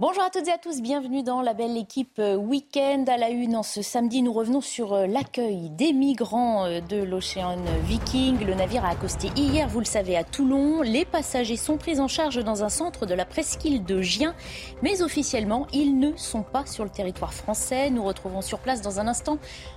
Bonjour à toutes et à tous, bienvenue dans la belle équipe euh, Week-end à la une. En ce samedi, nous revenons sur euh, l'accueil des migrants euh, de l'Ocean Viking. Le navire a accosté hier, vous le savez, à Toulon. Les passagers sont pris en charge dans un centre de la presqu'île de Gien, mais officiellement, ils ne sont pas sur le territoire français. Nous retrouvons sur place dans un instant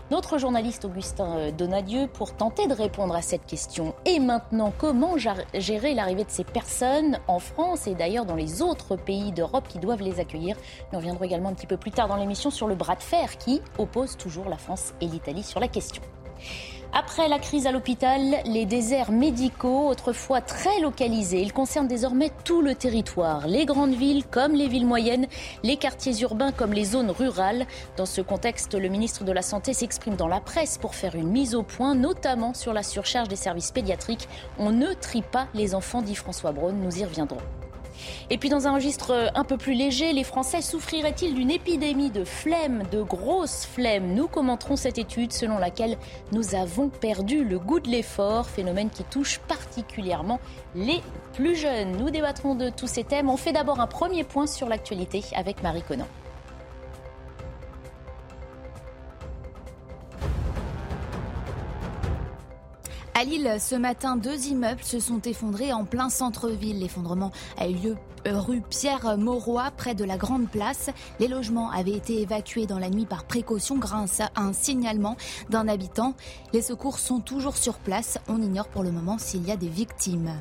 notre journaliste Augustin Donadieu pour tenter de répondre à cette question. Et maintenant, comment gérer l'arrivée de ces personnes en France et d'ailleurs dans les autres pays d'Europe qui doivent les accueillir. Nous reviendrons également un petit peu plus tard dans l'émission sur le bras de fer qui oppose toujours la France et l'Italie sur la question. Après la crise à l'hôpital, les déserts médicaux, autrefois très localisés, ils concernent désormais tout le territoire, les grandes villes comme les villes moyennes, les quartiers urbains comme les zones rurales. Dans ce contexte, le ministre de la Santé s'exprime dans la presse pour faire une mise au point, notamment sur la surcharge des services pédiatriques. On ne trie pas les enfants, dit François Braun, nous y reviendrons. Et puis dans un registre un peu plus léger, les Français souffriraient-ils d'une épidémie de flemme, de grosse flemme Nous commenterons cette étude selon laquelle nous avons perdu le goût de l'effort, phénomène qui touche particulièrement les plus jeunes. Nous débattrons de tous ces thèmes. On fait d'abord un premier point sur l'actualité avec Marie Conan. À Lille, ce matin, deux immeubles se sont effondrés en plein centre-ville. L'effondrement a eu lieu euh, rue Pierre Mauroy, près de la Grande Place. Les logements avaient été évacués dans la nuit par précaution grâce à un signalement d'un habitant. Les secours sont toujours sur place. On ignore pour le moment s'il y a des victimes.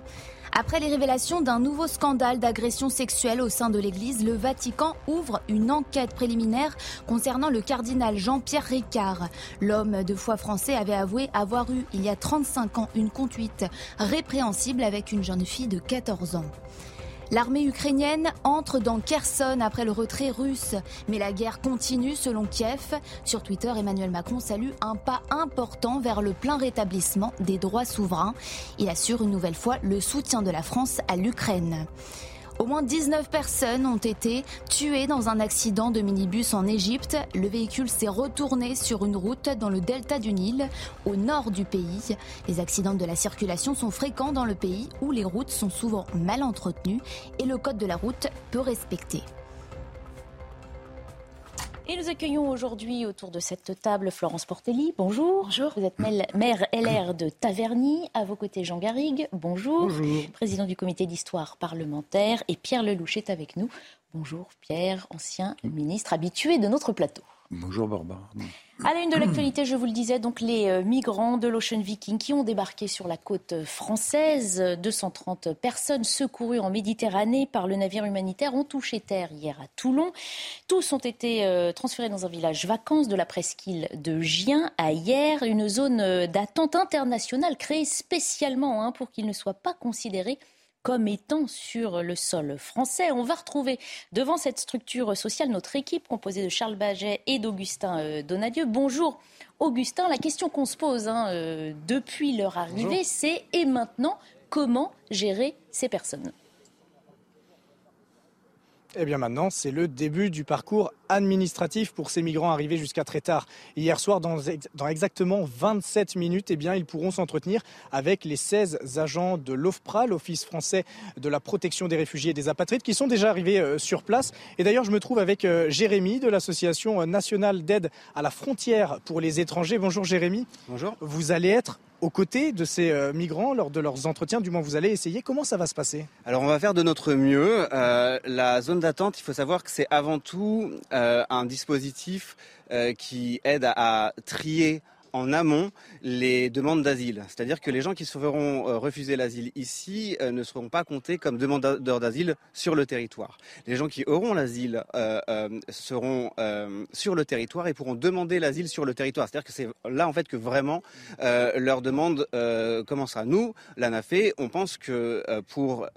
Après les révélations d'un nouveau scandale d'agression sexuelle au sein de l'Église, le Vatican ouvre une enquête préliminaire concernant le cardinal Jean-Pierre Ricard. L'homme de foi français avait avoué avoir eu, il y a 35 ans, une conduite répréhensible avec une jeune fille de 14 ans. L'armée ukrainienne entre dans Kherson après le retrait russe. Mais la guerre continue selon Kiev. Sur Twitter, Emmanuel Macron salue un pas important vers le plein rétablissement des droits souverains. Il assure une nouvelle fois le soutien de la France à l'Ukraine. Au moins 19 personnes ont été tuées dans un accident de minibus en Égypte. Le véhicule s'est retourné sur une route dans le delta du Nil, au nord du pays. Les accidents de la circulation sont fréquents dans le pays où les routes sont souvent mal entretenues et le code de la route peu respecté. Et nous accueillons aujourd'hui autour de cette table Florence Portelli. Bonjour. Bonjour. Vous êtes maire LR de Taverny. À vos côtés, Jean Garrigue. Bonjour. Bonjour. Président du comité d'histoire parlementaire. Et Pierre Lelouch est avec nous. Bonjour Pierre, ancien ministre habitué de notre plateau. Bonjour Barbara. À la une de l'actualité, je vous le disais, donc les euh, migrants de l'Ocean Viking qui ont débarqué sur la côte française. 230 personnes secourues en Méditerranée par le navire humanitaire ont touché terre hier à Toulon. Tous ont été euh, transférés dans un village vacances de la presqu'île de Gien à hier, une zone euh, d'attente internationale créée spécialement hein, pour qu'ils ne soient pas considérés comme étant sur le sol français. On va retrouver devant cette structure sociale notre équipe composée de Charles Baget et d'Augustin euh, Donadieu. Bonjour Augustin, la question qu'on se pose hein, euh, depuis leur arrivée, c'est et maintenant, comment gérer ces personnes? Eh bien maintenant, c'est le début du parcours administratif pour ces migrants arrivés jusqu'à très tard. Hier soir, dans, exactement 27 minutes, eh bien, ils pourront s'entretenir avec les 16 agents de l'OFPRA, l'Office français de la protection des réfugiés et des apatrides, qui sont déjà arrivés euh, sur place. Et d'ailleurs, je me trouve avec euh, Jérémy de l'Association nationale d'aide à la frontière pour les étrangers. Bonjour Jérémy. Bonjour. Vous allez être aux côtés de ces euh, migrants lors de leurs entretiens Du moins, vous allez essayer. Comment ça va se passer? Alors, on va faire de notre mieux. Euh, la zone d'attente, il faut savoir que c'est avant tout euh, un dispositif qui aide à trier en amont les demandes d'asile. C'est-à-dire que les gens qui se feront euh, refuser l'asile ici euh, ne seront pas comptés comme demandeurs d'asile sur le territoire. Les gens qui auront l'asile euh, seront sur le territoire et pourront demander l'asile sur le territoire. C'est-à-dire que c'est là en fait que vraiment leur demande commencera. Nous, l'ANAFE, on pense que pour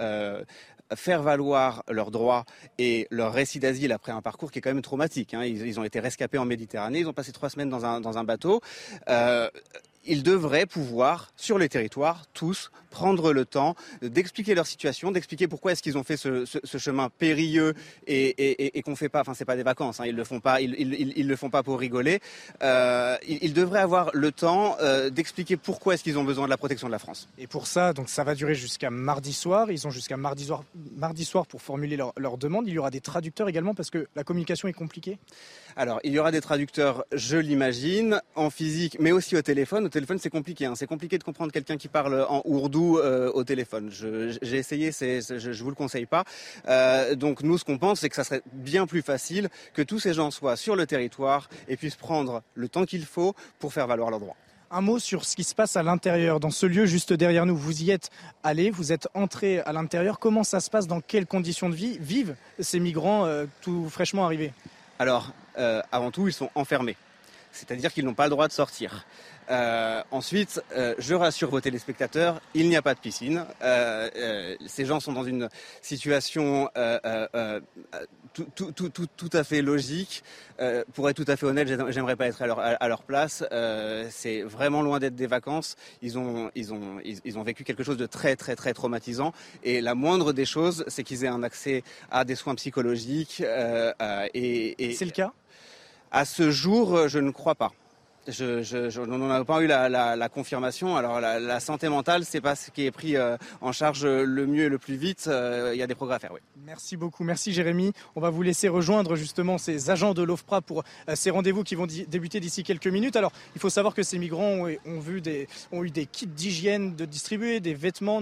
faire valoir leurs droits et leur récit d'asile après un parcours qui est quand même traumatique. Hein. Ils, ont été rescapés en Méditerranée, ils ont passé trois semaines dans un, bateau. Euh, ils devraient pouvoir, sur les territoires, tous, prendre le temps d'expliquer leur situation, d'expliquer pourquoi est-ce qu'ils ont fait ce, chemin périlleux et, qu'on fait pas, enfin c'est pas des vacances, hein, ils le font pas, ils, le font pas pour rigoler. Euh, ils, devraient avoir le temps euh, d'expliquer pourquoi est-ce qu'ils ont besoin de la protection de la France. Et pour ça, donc ça va durer jusqu'à mardi soir. Ils ont jusqu'à mardi soir, mardi soir pour formuler leur demande. Il y aura des traducteurs également parce que la communication est compliquée. Alors, il y aura des traducteurs, je l'imagine, en physique, mais aussi au téléphone. Au téléphone, c'est compliqué. Hein. C'est compliqué de comprendre quelqu'un qui parle en ourdou euh, au téléphone. J'ai essayé, c'est, je, ne vous le conseille pas. Euh, donc, nous, ce qu'on pense, c'est que ça serait bien plus facile que tous ces gens soient sur le territoire et puissent prendre le temps qu'il faut pour faire valoir leurs droits. Un mot sur ce qui se passe à l'intérieur, dans ce lieu juste derrière nous. Vous y êtes allé, vous êtes entré à l'intérieur. Comment ça se passe? Dans quelles conditions de vie vivent ces migrants euh, tout fraîchement arrivés? Alors, euh, avant tout, ils sont enfermés. C'est-à-dire qu'ils n'ont pas le droit de sortir. Euh, ensuite, euh, je rassure vos téléspectateurs, il n'y a pas de piscine. ces gens sont dans une situation tout, à fait logique. pour être tout à fait honnête, j'aimerais pas être à leur, place. c'est vraiment loin d'être des vacances. Ils ont, ils, ont, ils, ont vécu quelque chose de très très très traumatisant. Et la moindre des choses, c'est qu'ils aient un accès à des soins psychologiques. et... C'est le cas? À ce jour, euh, je ne crois pas. Je, je, on n'a pas eu la, confirmation. Alors la, santé mentale, c'est pas ce qui est pris euh, en charge le mieux et le plus vite. Euh, il y a des progrès à faire, oui. Merci beaucoup, merci Jérémy. On va vous laisser rejoindre justement ces agents de l'OFPRA pour euh, ces rendez-vous qui vont débuter d'ici quelques minutes. Alors il faut savoir que ces migrants ont, vu des, ont eu des kits d'hygiène de distribuer, des vêtements,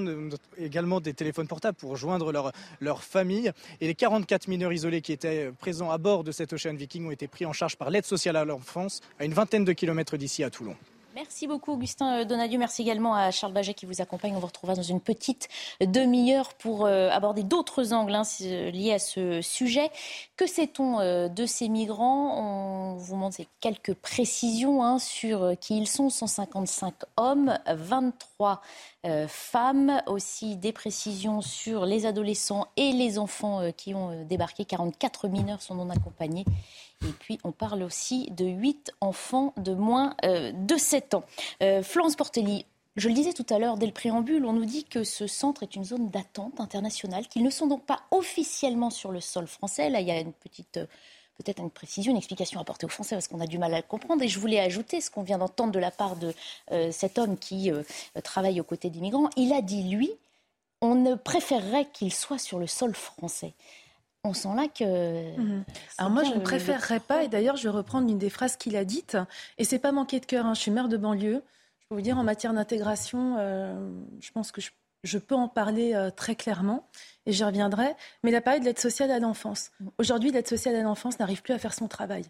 également des téléphones portables pour joindre leur, leur famille. Et les 44 mineurs isolés qui étaient présents à bord de cet Ocean Viking ont été pris en charge par l'aide sociale à l'enfance à une vingtaine de kilomètres d'ici à Toulon. Merci beaucoup Augustin euh, Donadieu. Merci également à Charles Baget qui vous accompagne. On vous retrouvera dans une petite demi-heure pour euh, aborder d'autres angles hein, liés à ce sujet. Que sait-on euh, de ces migrants? On vous demande quelques précisions hein, sur qui ils sont. 155 hommes, 23 femmes. Aussi des précisions sur les adolescents et les enfants qui ont débarqué. 44 mineurs sont non accompagnés. Et puis, on parle aussi de 8 enfants de moins euh, de 7 ans. Euh, Florence Portelli, je le disais tout à l'heure, dès le préambule, on nous dit que ce centre est une zone d'attente internationale, qu'ils ne sont donc pas officiellement sur le sol français. Là, il y a une petite euh, peut-être une précision, une explication à apporter aux Français parce qu'on a du mal à le comprendre. Et je voulais ajouter ce qu'on vient d'entendre de la part de cet homme qui travaille aux côtés des migrants. Il a dit, lui, on ne préférerait qu'il soit sur le sol français on sent là que. Mhm. Alors moi, je ne préférerais pas, et d'ailleurs, je vais reprendre une des phrases qu'il a dites, et c'est pas manquer de cœur. Hein. Je suis maire de banlieue. Je peux vous dire, en matière d'intégration, euh, je pense que je, peux en parler euh, très clairement, et j'y reviendrai. Mais il a parlé de l'aide sociale à l'enfance. Aujourd'hui, l'aide sociale à l'enfance n'arrive plus à faire son travail.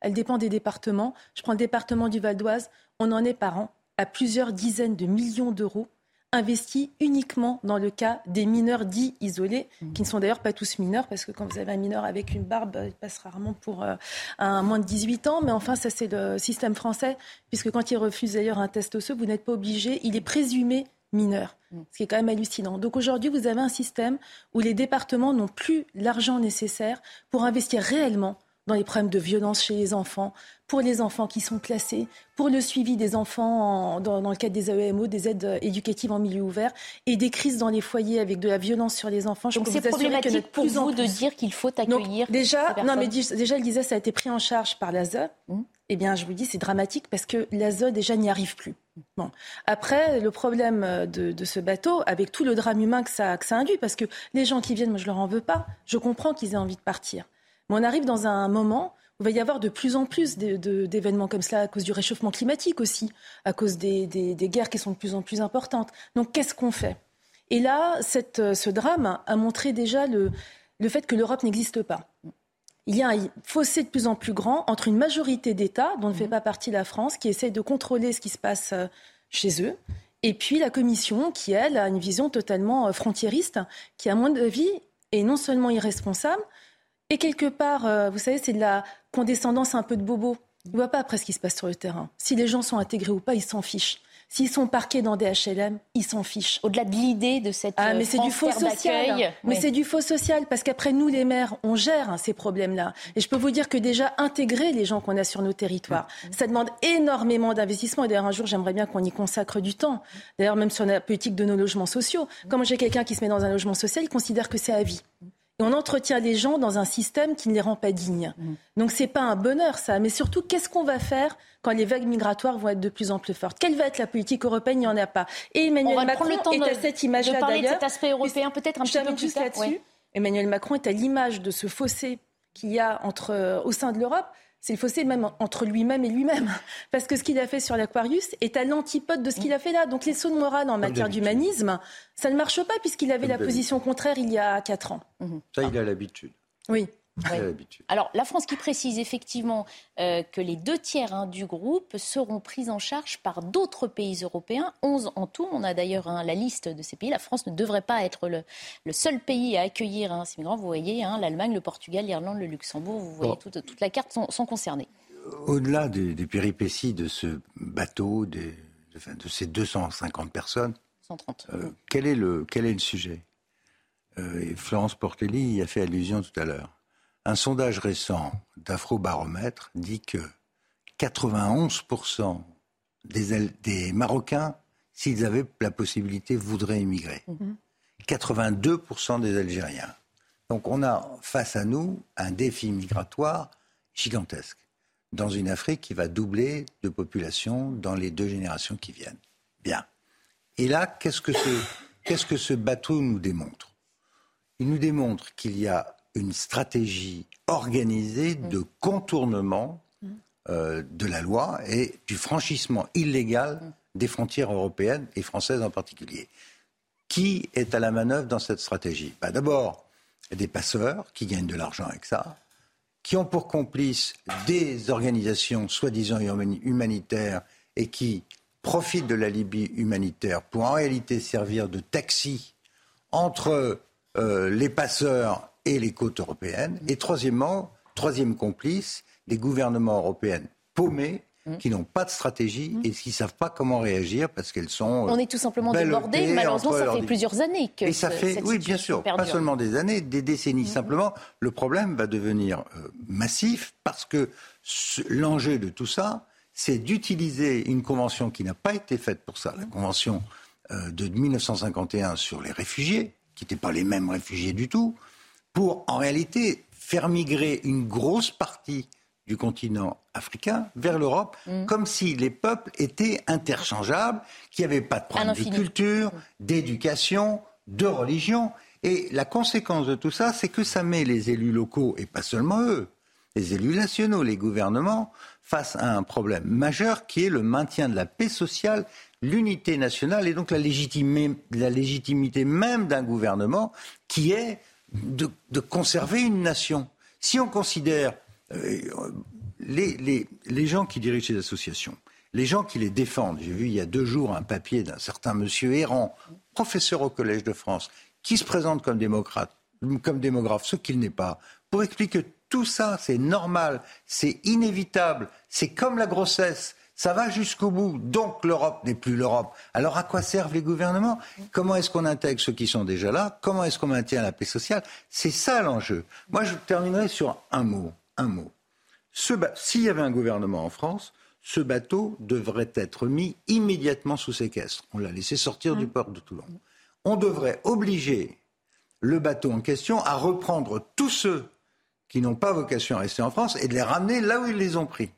Elle dépend des départements. Je prends le département du Val d'Oise. On en est par an à plusieurs dizaines de millions d'euros investi uniquement dans le cas des mineurs dits isolés, mmh. qui ne sont d'ailleurs pas tous mineurs, parce que quand vous avez un mineur avec une barbe, il passe rarement pour euh, un moins de 18 ans. Mais enfin, ça c'est le système français, puisque quand il refuse d'ailleurs un test osseux, vous n'êtes pas obligé, il est présumé mineur, mmh. ce qui est quand même hallucinant. Donc aujourd'hui, vous avez un système où les départements n'ont plus l'argent nécessaire pour investir réellement dans les problèmes de violence chez les enfants, pour les enfants qui sont classés, pour le suivi des enfants dans, le cadre des AEMO, des aides éducatives en milieu ouvert, et des crises dans les foyers avec de la violence sur les enfants. Je Donc c'est problématique pour vous de dire qu'il faut accueillir déjà, non mais déjà, il disait ça a été pris en charge par l'ASE. Mmh. Eh bien, je vous dis, c'est dramatique parce que l'ASE déjà n'y arrive plus. Bon. Après, le problème de, ce bateau, avec tout le drame humain que ça, que ça induit, parce que les gens qui viennent, moi je leur en veux pas, je comprends qu'ils aient envie de partir. Mais on arrive dans un moment où il va y avoir de plus en plus d'événements comme cela à cause du réchauffement climatique aussi, à cause des, guerres qui sont de plus en plus importantes. Donc qu'est-ce qu'on fait? Et là, ce drame a montré déjà le, fait que l'Europe n'existe pas. Il y a un fossé de plus en plus grand entre une majorité d'États, dont ne fait mmh. pas partie la France, qui essaye de contrôler ce qui se passe euh, chez eux, et puis la Commission, qui, elle, a une vision totalement euh, frontiériste, qui, à mon avis, est non seulement irresponsable, et quelque part, euh, vous savez, c'est de la condescendance un peu de bobo. Il ne voit pas après ce qui se passe sur le terrain. Si les gens sont intégrés ou pas, ils s'en fichent. S'ils sont parqués dans des HLM, ils s'en fichent. Au-delà de l'idée de cette ah, mais c'est du faux social. Mais c'est du faux social parce qu'après nous les maires, on gère hein, ces problèmes-là. Et je peux vous dire que déjà intégrer les gens qu'on a sur nos territoires, mm. ça demande énormément d'investissement. Et d'ailleurs un jour, j'aimerais bien qu'on y consacre du temps. D'ailleurs même sur la politique de nos logements sociaux. Quand j'ai quelqu'un qui se met dans un logement social, il considère que c'est à vie. Et on entretient les gens dans un système qui ne les rend pas dignes. Mm. Donc c'est pas un bonheur ça, mais surtout qu'est-ce qu'on va faire quand les vagues migratoires vont être de plus en plus fortes? Quelle va être la politique européenne? Il n'y en a pas. Et Emmanuel Macron est à cette image-là d'ailleurs. De cet aspect européen peut-être un petit peu plus là-dessus. Emmanuel Macron est à l'image de ce fossé qu'il y a entre, euh, au sein de l'Europe c'est le fossé même entre lui-même et lui-même. Parce que ce qu'il a fait sur l'Aquarius est à l'antipode de ce qu'il a fait là. Donc les sauts de morale en matière d'humanisme, ça ne marche pas puisqu'il avait la position contraire il y a quatre ans. Ça, il a l'habitude. Oui. Alors, la France qui précise effectivement euh, que les deux tiers hein, du groupe seront pris en charge par d'autres pays européens, 11 en tout. On a d'ailleurs hein, la liste de ces pays. La France ne devrait pas être le, seul pays à accueillir hein, ces migrants. Vous voyez, l'Allemagne, le Portugal, l'Irlande, le Luxembourg, vous voyez, toute, la carte sont, concernés. Au-delà des, péripéties de ce bateau, de, ces 250 personnes, 130. Euh, quel, est le, quel est le sujet? Euh, Florence Portelli y a fait allusion tout à l'heure un sondage récent d'Afrobaromètre dit que 91% des, Marocains, s'ils avaient la possibilité, voudraient immigrer. 82% mhm. des Algériens. Donc on a face à nous un défi migratoire gigantesque dans une Afrique qui va doubler de population dans les deux générations qui viennent. Bien. Et là, qu'est-ce que qu'est-ce que ce bateau nous démontre? Il nous démontre qu'il y a une stratégie organisée de contournement mm. euh, de la loi et du franchissement illégal mm. des frontières européennes et françaises en particulier. Qui est à la manœuvre dans cette stratégie? Bah, D'abord, des passeurs qui gagnent de l'argent avec ça, qui ont pour complices des organisations soi-disant humanitaires et qui profitent de la Libye humanitaire pour en réalité servir de taxi entre euh, les passeurs et les côtes européennes. Et troisièmement, troisième complice, des gouvernements européens paumés mm. qui n'ont pas de stratégie mm. et qui ne savent pas comment réagir parce qu'elles sont. On est tout simplement débordés. Malheureusement, ça fait plusieurs années que. Et ça fait, oui, bien sûr, pas seulement des années, des décennies. Mm. Simplement, le problème va devenir euh, massif parce que l'enjeu de tout ça, c'est d'utiliser une convention qui n'a pas été faite pour ça, la convention euh, de 1951 sur les réfugiés, qui n'étaient pas les mêmes réfugiés du tout, pour en réalité faire migrer une grosse partie du continent africain vers l'Europe, mm. comme si les peuples étaient interchangeables, qu'il n'y avait pas de problème de culture, d'éducation, de religion. Et la conséquence de tout ça, c'est que ça met les élus locaux, et pas seulement eux, les élus nationaux, les gouvernements, face à un problème majeur qui est le maintien de la paix sociale, l'unité nationale et donc la légitimité même d'un gouvernement qui est de, conserver une nation. Si on considère euh, les, les, gens qui dirigent ces associations, les gens qui les défendent, j'ai vu il y a deux jours un papier d'un certain monsieur Errant, professeur au Collège de France, qui se présente comme démocrate, comme démographe, ce qu'il n'est pas, pour expliquer que tout ça, c'est normal, c'est inévitable, c'est comme la grossesse, ça va jusqu'au bout. Donc l'Europe n'est plus l'Europe. Alors à quoi servent les gouvernements? Comment est-ce qu'on intègre ceux qui sont déjà là? Comment est-ce qu'on maintient la paix sociale? C'est ça l'enjeu. Moi, je terminerai sur un mot. Un mot. S'il y avait un gouvernement en France, ce bateau devrait être mis immédiatement sous séquestre. On l'a laissé sortir du port de Toulon. On devrait obliger le bateau en question à reprendre tous ceux qui n'ont pas vocation à rester en France et de les ramener là où ils les ont pris.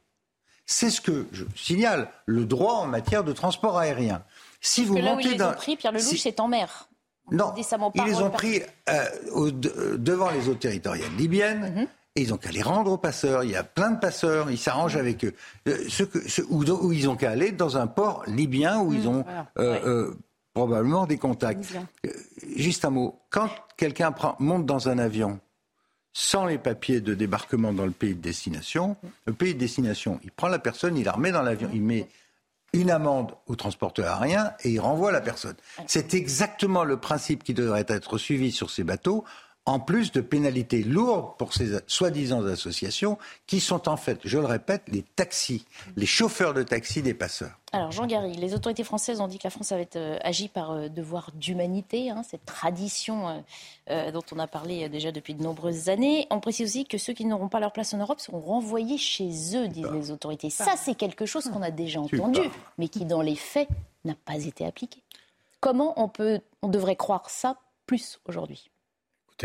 C'est ce que je signale, le droit en matière de transport aérien. Si vous là où ils les ont pris, Pierre Lelouch, c'est en mer. Non, ils les ont pris euh, euh, devant les eaux territoriales libyennes. Mhm. Et ils ont qu'à les rendre aux passeurs. Il y a plein de passeurs, ils s'arrangent mhm. avec eux. Euh, ce que, où, ils ont qu'à aller dans un port libyen où ils mhm. ont probablement des contacts. juste un mot. Quand quelqu'un monte dans un avion sans les papiers de débarquement dans le pays de destination. Le pays de destination, il prend la personne, il la remet dans l'avion, il met une amende au transporteur aérien et il renvoie la personne. C'est exactement le principe qui devrait être suivi sur ces bateaux en plus de pénalités lourdes pour ces soi-disant associations qui sont en fait, je le répète, les taxis, les chauffeurs de taxi des passeurs. Alors Jean Gary, les autorités françaises ont dit que la France avait euh, agi par euh, devoir d'humanité, hein, cette tradition euh, dont on a parlé déjà depuis de nombreuses années. On précise aussi que ceux qui n'auront pas leur place en Europe seront renvoyés chez eux, disent les autorités. Ça, c'est quelque chose qu'on a déjà entendu, mais qui dans les faits n'a pas été appliqué. Comment on, peut, on devrait croire ça plus aujourd'hui?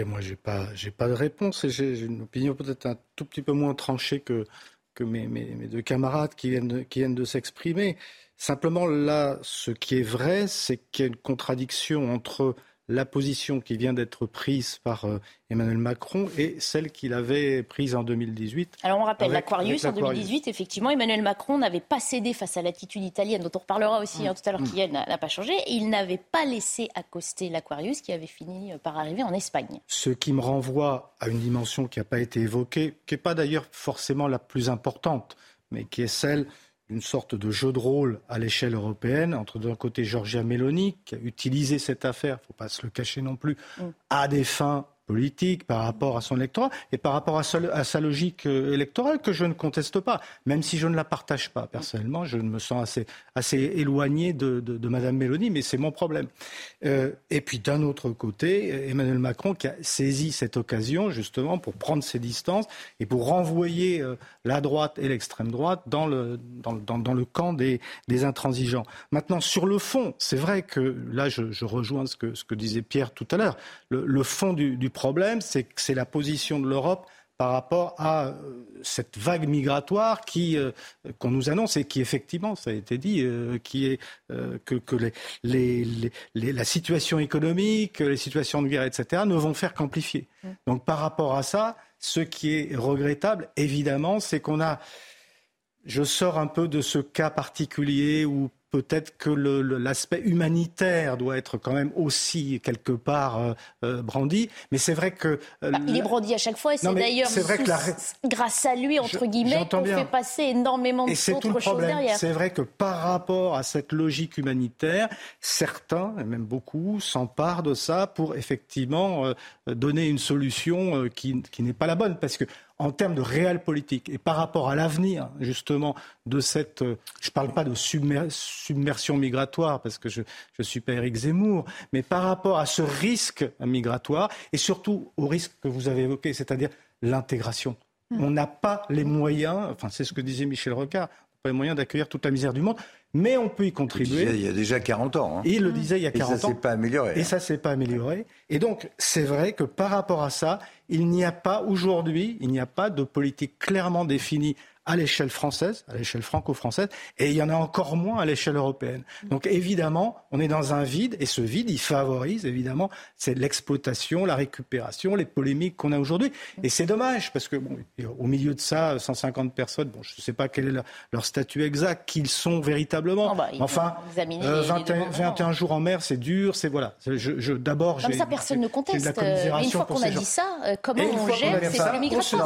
Moi, j'ai pas, pas de réponse et j'ai une opinion peut-être un tout petit peu moins tranchée que, que mes, mes, deux camarades qui viennent de, qui viennent de s'exprimer. Simplement, là, ce qui est vrai, c'est qu'il y a une contradiction entre la position qui vient d'être prise par euh, Emmanuel Macron et celle qu'il avait prise en 2018. Alors on rappelle l'Aquarius en 2018, effectivement, Emmanuel Macron n'avait pas cédé face à l'attitude italienne, dont on reparlera aussi mm. hein, tout à l'heure, mm. qui n'a pas changé, et il n'avait pas laissé accoster l'Aquarius qui avait fini euh, par arriver en Espagne. Ce qui me renvoie à une dimension qui n'a pas été évoquée, qui n'est pas d'ailleurs forcément la plus importante, mais qui est celle une sorte de jeu de rôle à l'échelle européenne entre d'un côté Giorgia Meloni, qui a utilisé cette affaire, il ne faut pas se le cacher non plus, mm. à des fins politique, par rapport à son électorat et par rapport à sa, logique euh, électorale que je ne conteste pas, même si je ne la partage pas. Personnellement, je me sens assez, assez éloigné de, de, Mme Mélanie, mais c'est mon problème. Euh, et puis d'un autre côté, Emmanuel Macron qui a saisi cette occasion justement pour prendre ses distances et pour renvoyer euh, la droite et l'extrême droite dans le, dans, dans, dans le camp des, des, intransigeants. Maintenant, sur le fond, c'est vrai que là, je, rejoins ce que, ce que disait Pierre tout à l'heure. Le, le fond du, du problème, c'est que c'est la position de l'Europe par rapport à euh, cette vague migratoire qui euh, qu'on nous annonce et qui effectivement, ça a été dit, euh, qui est que, que les, les, la situation économique, les situations de guerre, etc., ne vont faire qu'amplifier. Donc par rapport à ça, ce qui est regrettable, évidemment, c'est qu'on a je sors un peu de ce cas particulier où peut-être que l'aspect humanitaire doit être quand même aussi quelque part euh, euh, brandi. Mais c'est vrai que... Euh, bah, il est brandi à chaque fois et c'est d'ailleurs grâce à lui, entre guillemets, qu'on fait passer énormément d'autres choses derrière. C'est vrai que par rapport à cette logique humanitaire, certains, et même beaucoup, s'emparent de ça pour effectivement donner une solution qui, qui n'est pas la bonne. Parce que en termes de réelle politique et par rapport à l'avenir justement de cette, euh, je ne parle pas de submersion migratoire parce que je ne suis pas Éric Zemmour, mais par rapport à ce risque migratoire et surtout au risque que vous avez évoqué, c'est-à-dire l'intégration. Hmm. On n'a pas les moyens, enfin c'est ce que disait Michel Rocard, pas les moyens d'accueillir toute la misère du monde, mais on peut y contribuer. Il, y a déjà 40 ans. Hein. Il le disait il y a 40 ans. Et ça s'est pas amélioré. Et ça s'est pas amélioré. Et donc, c'est vrai que par rapport à ça, il n'y a pas aujourd'hui, il n'y a pas de politique clairement définie à l'échelle française, à l'échelle franco-française, et il y en a encore moins à l'échelle européenne. Donc évidemment, on est dans un vide, et ce vide, il favorise évidemment c'est l'exploitation, la récupération, les polémiques qu'on a aujourd'hui. Et c'est dommage, parce que bon, au milieu de ça, 150 personnes, bon, je ne sais pas quel est leur, statut exact, qu'ils sont véritablement. Oh bah, enfin, 21, euh, jours en mer, c'est dur, c'est voilà. Je, je d'abord, Comme ça, personne ne conteste. Une fois qu'on a dit ça, euh, comment on gère ces migrations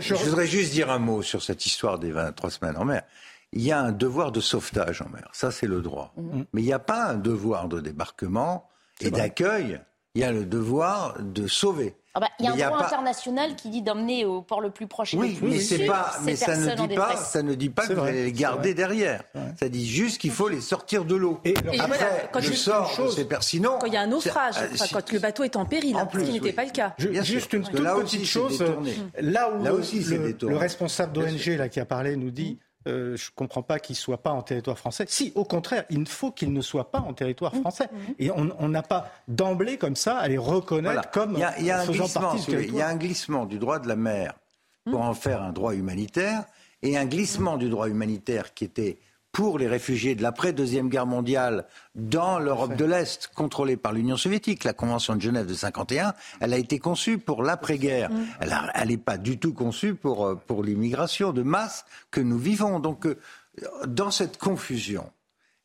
Je voudrais juste dire un mot sur cette histoire des 23 semaines en mer, il y a un devoir de sauvetage en mer. Ça, c'est le droit. Mhm. Mais il n'y a pas un devoir de débarquement et d'accueil. Il y a le devoir de sauver. Ah bah, il y a un droit international qui dit d'emmener au port le plus proche et oui, le plus mais c'est pas, mais ça ne dit pas, ça ne dit pas que vous allez les garder derrière. Ça dit juste qu'il faut les sortir de l'eau. Et, après, quand je sors c'est pertinent. Quand il y a un naufrage, euh, quand le bateau est en péril, en plus, ce qui n'était pas le cas. juste une toute petite chose. Là où le responsable d'ONG qui a parlé nous dit euh, je ne comprends pas qu'il ne soit pas en territoire français. Si, au contraire, il faut qu'il ne soit pas en territoire mmh. français. Mmh. Et on n'a pas d'emblée comme ça à les reconnaître comme il y a, faisant partie du Il y a un glissement du droit de la mer pour mmh. en faire un droit humanitaire et un glissement du droit humanitaire qui était pour les réfugiés de l'après-deuxième guerre mondiale dans l'Europe de l'Est, contrôlée par l'Union soviétique. La Convention de Genève de 51, elle a été conçue pour l'après-guerre. Elle n'est pas du tout conçue pour, euh, pour l'immigration de masse que nous vivons. Donc, euh, dans cette confusion,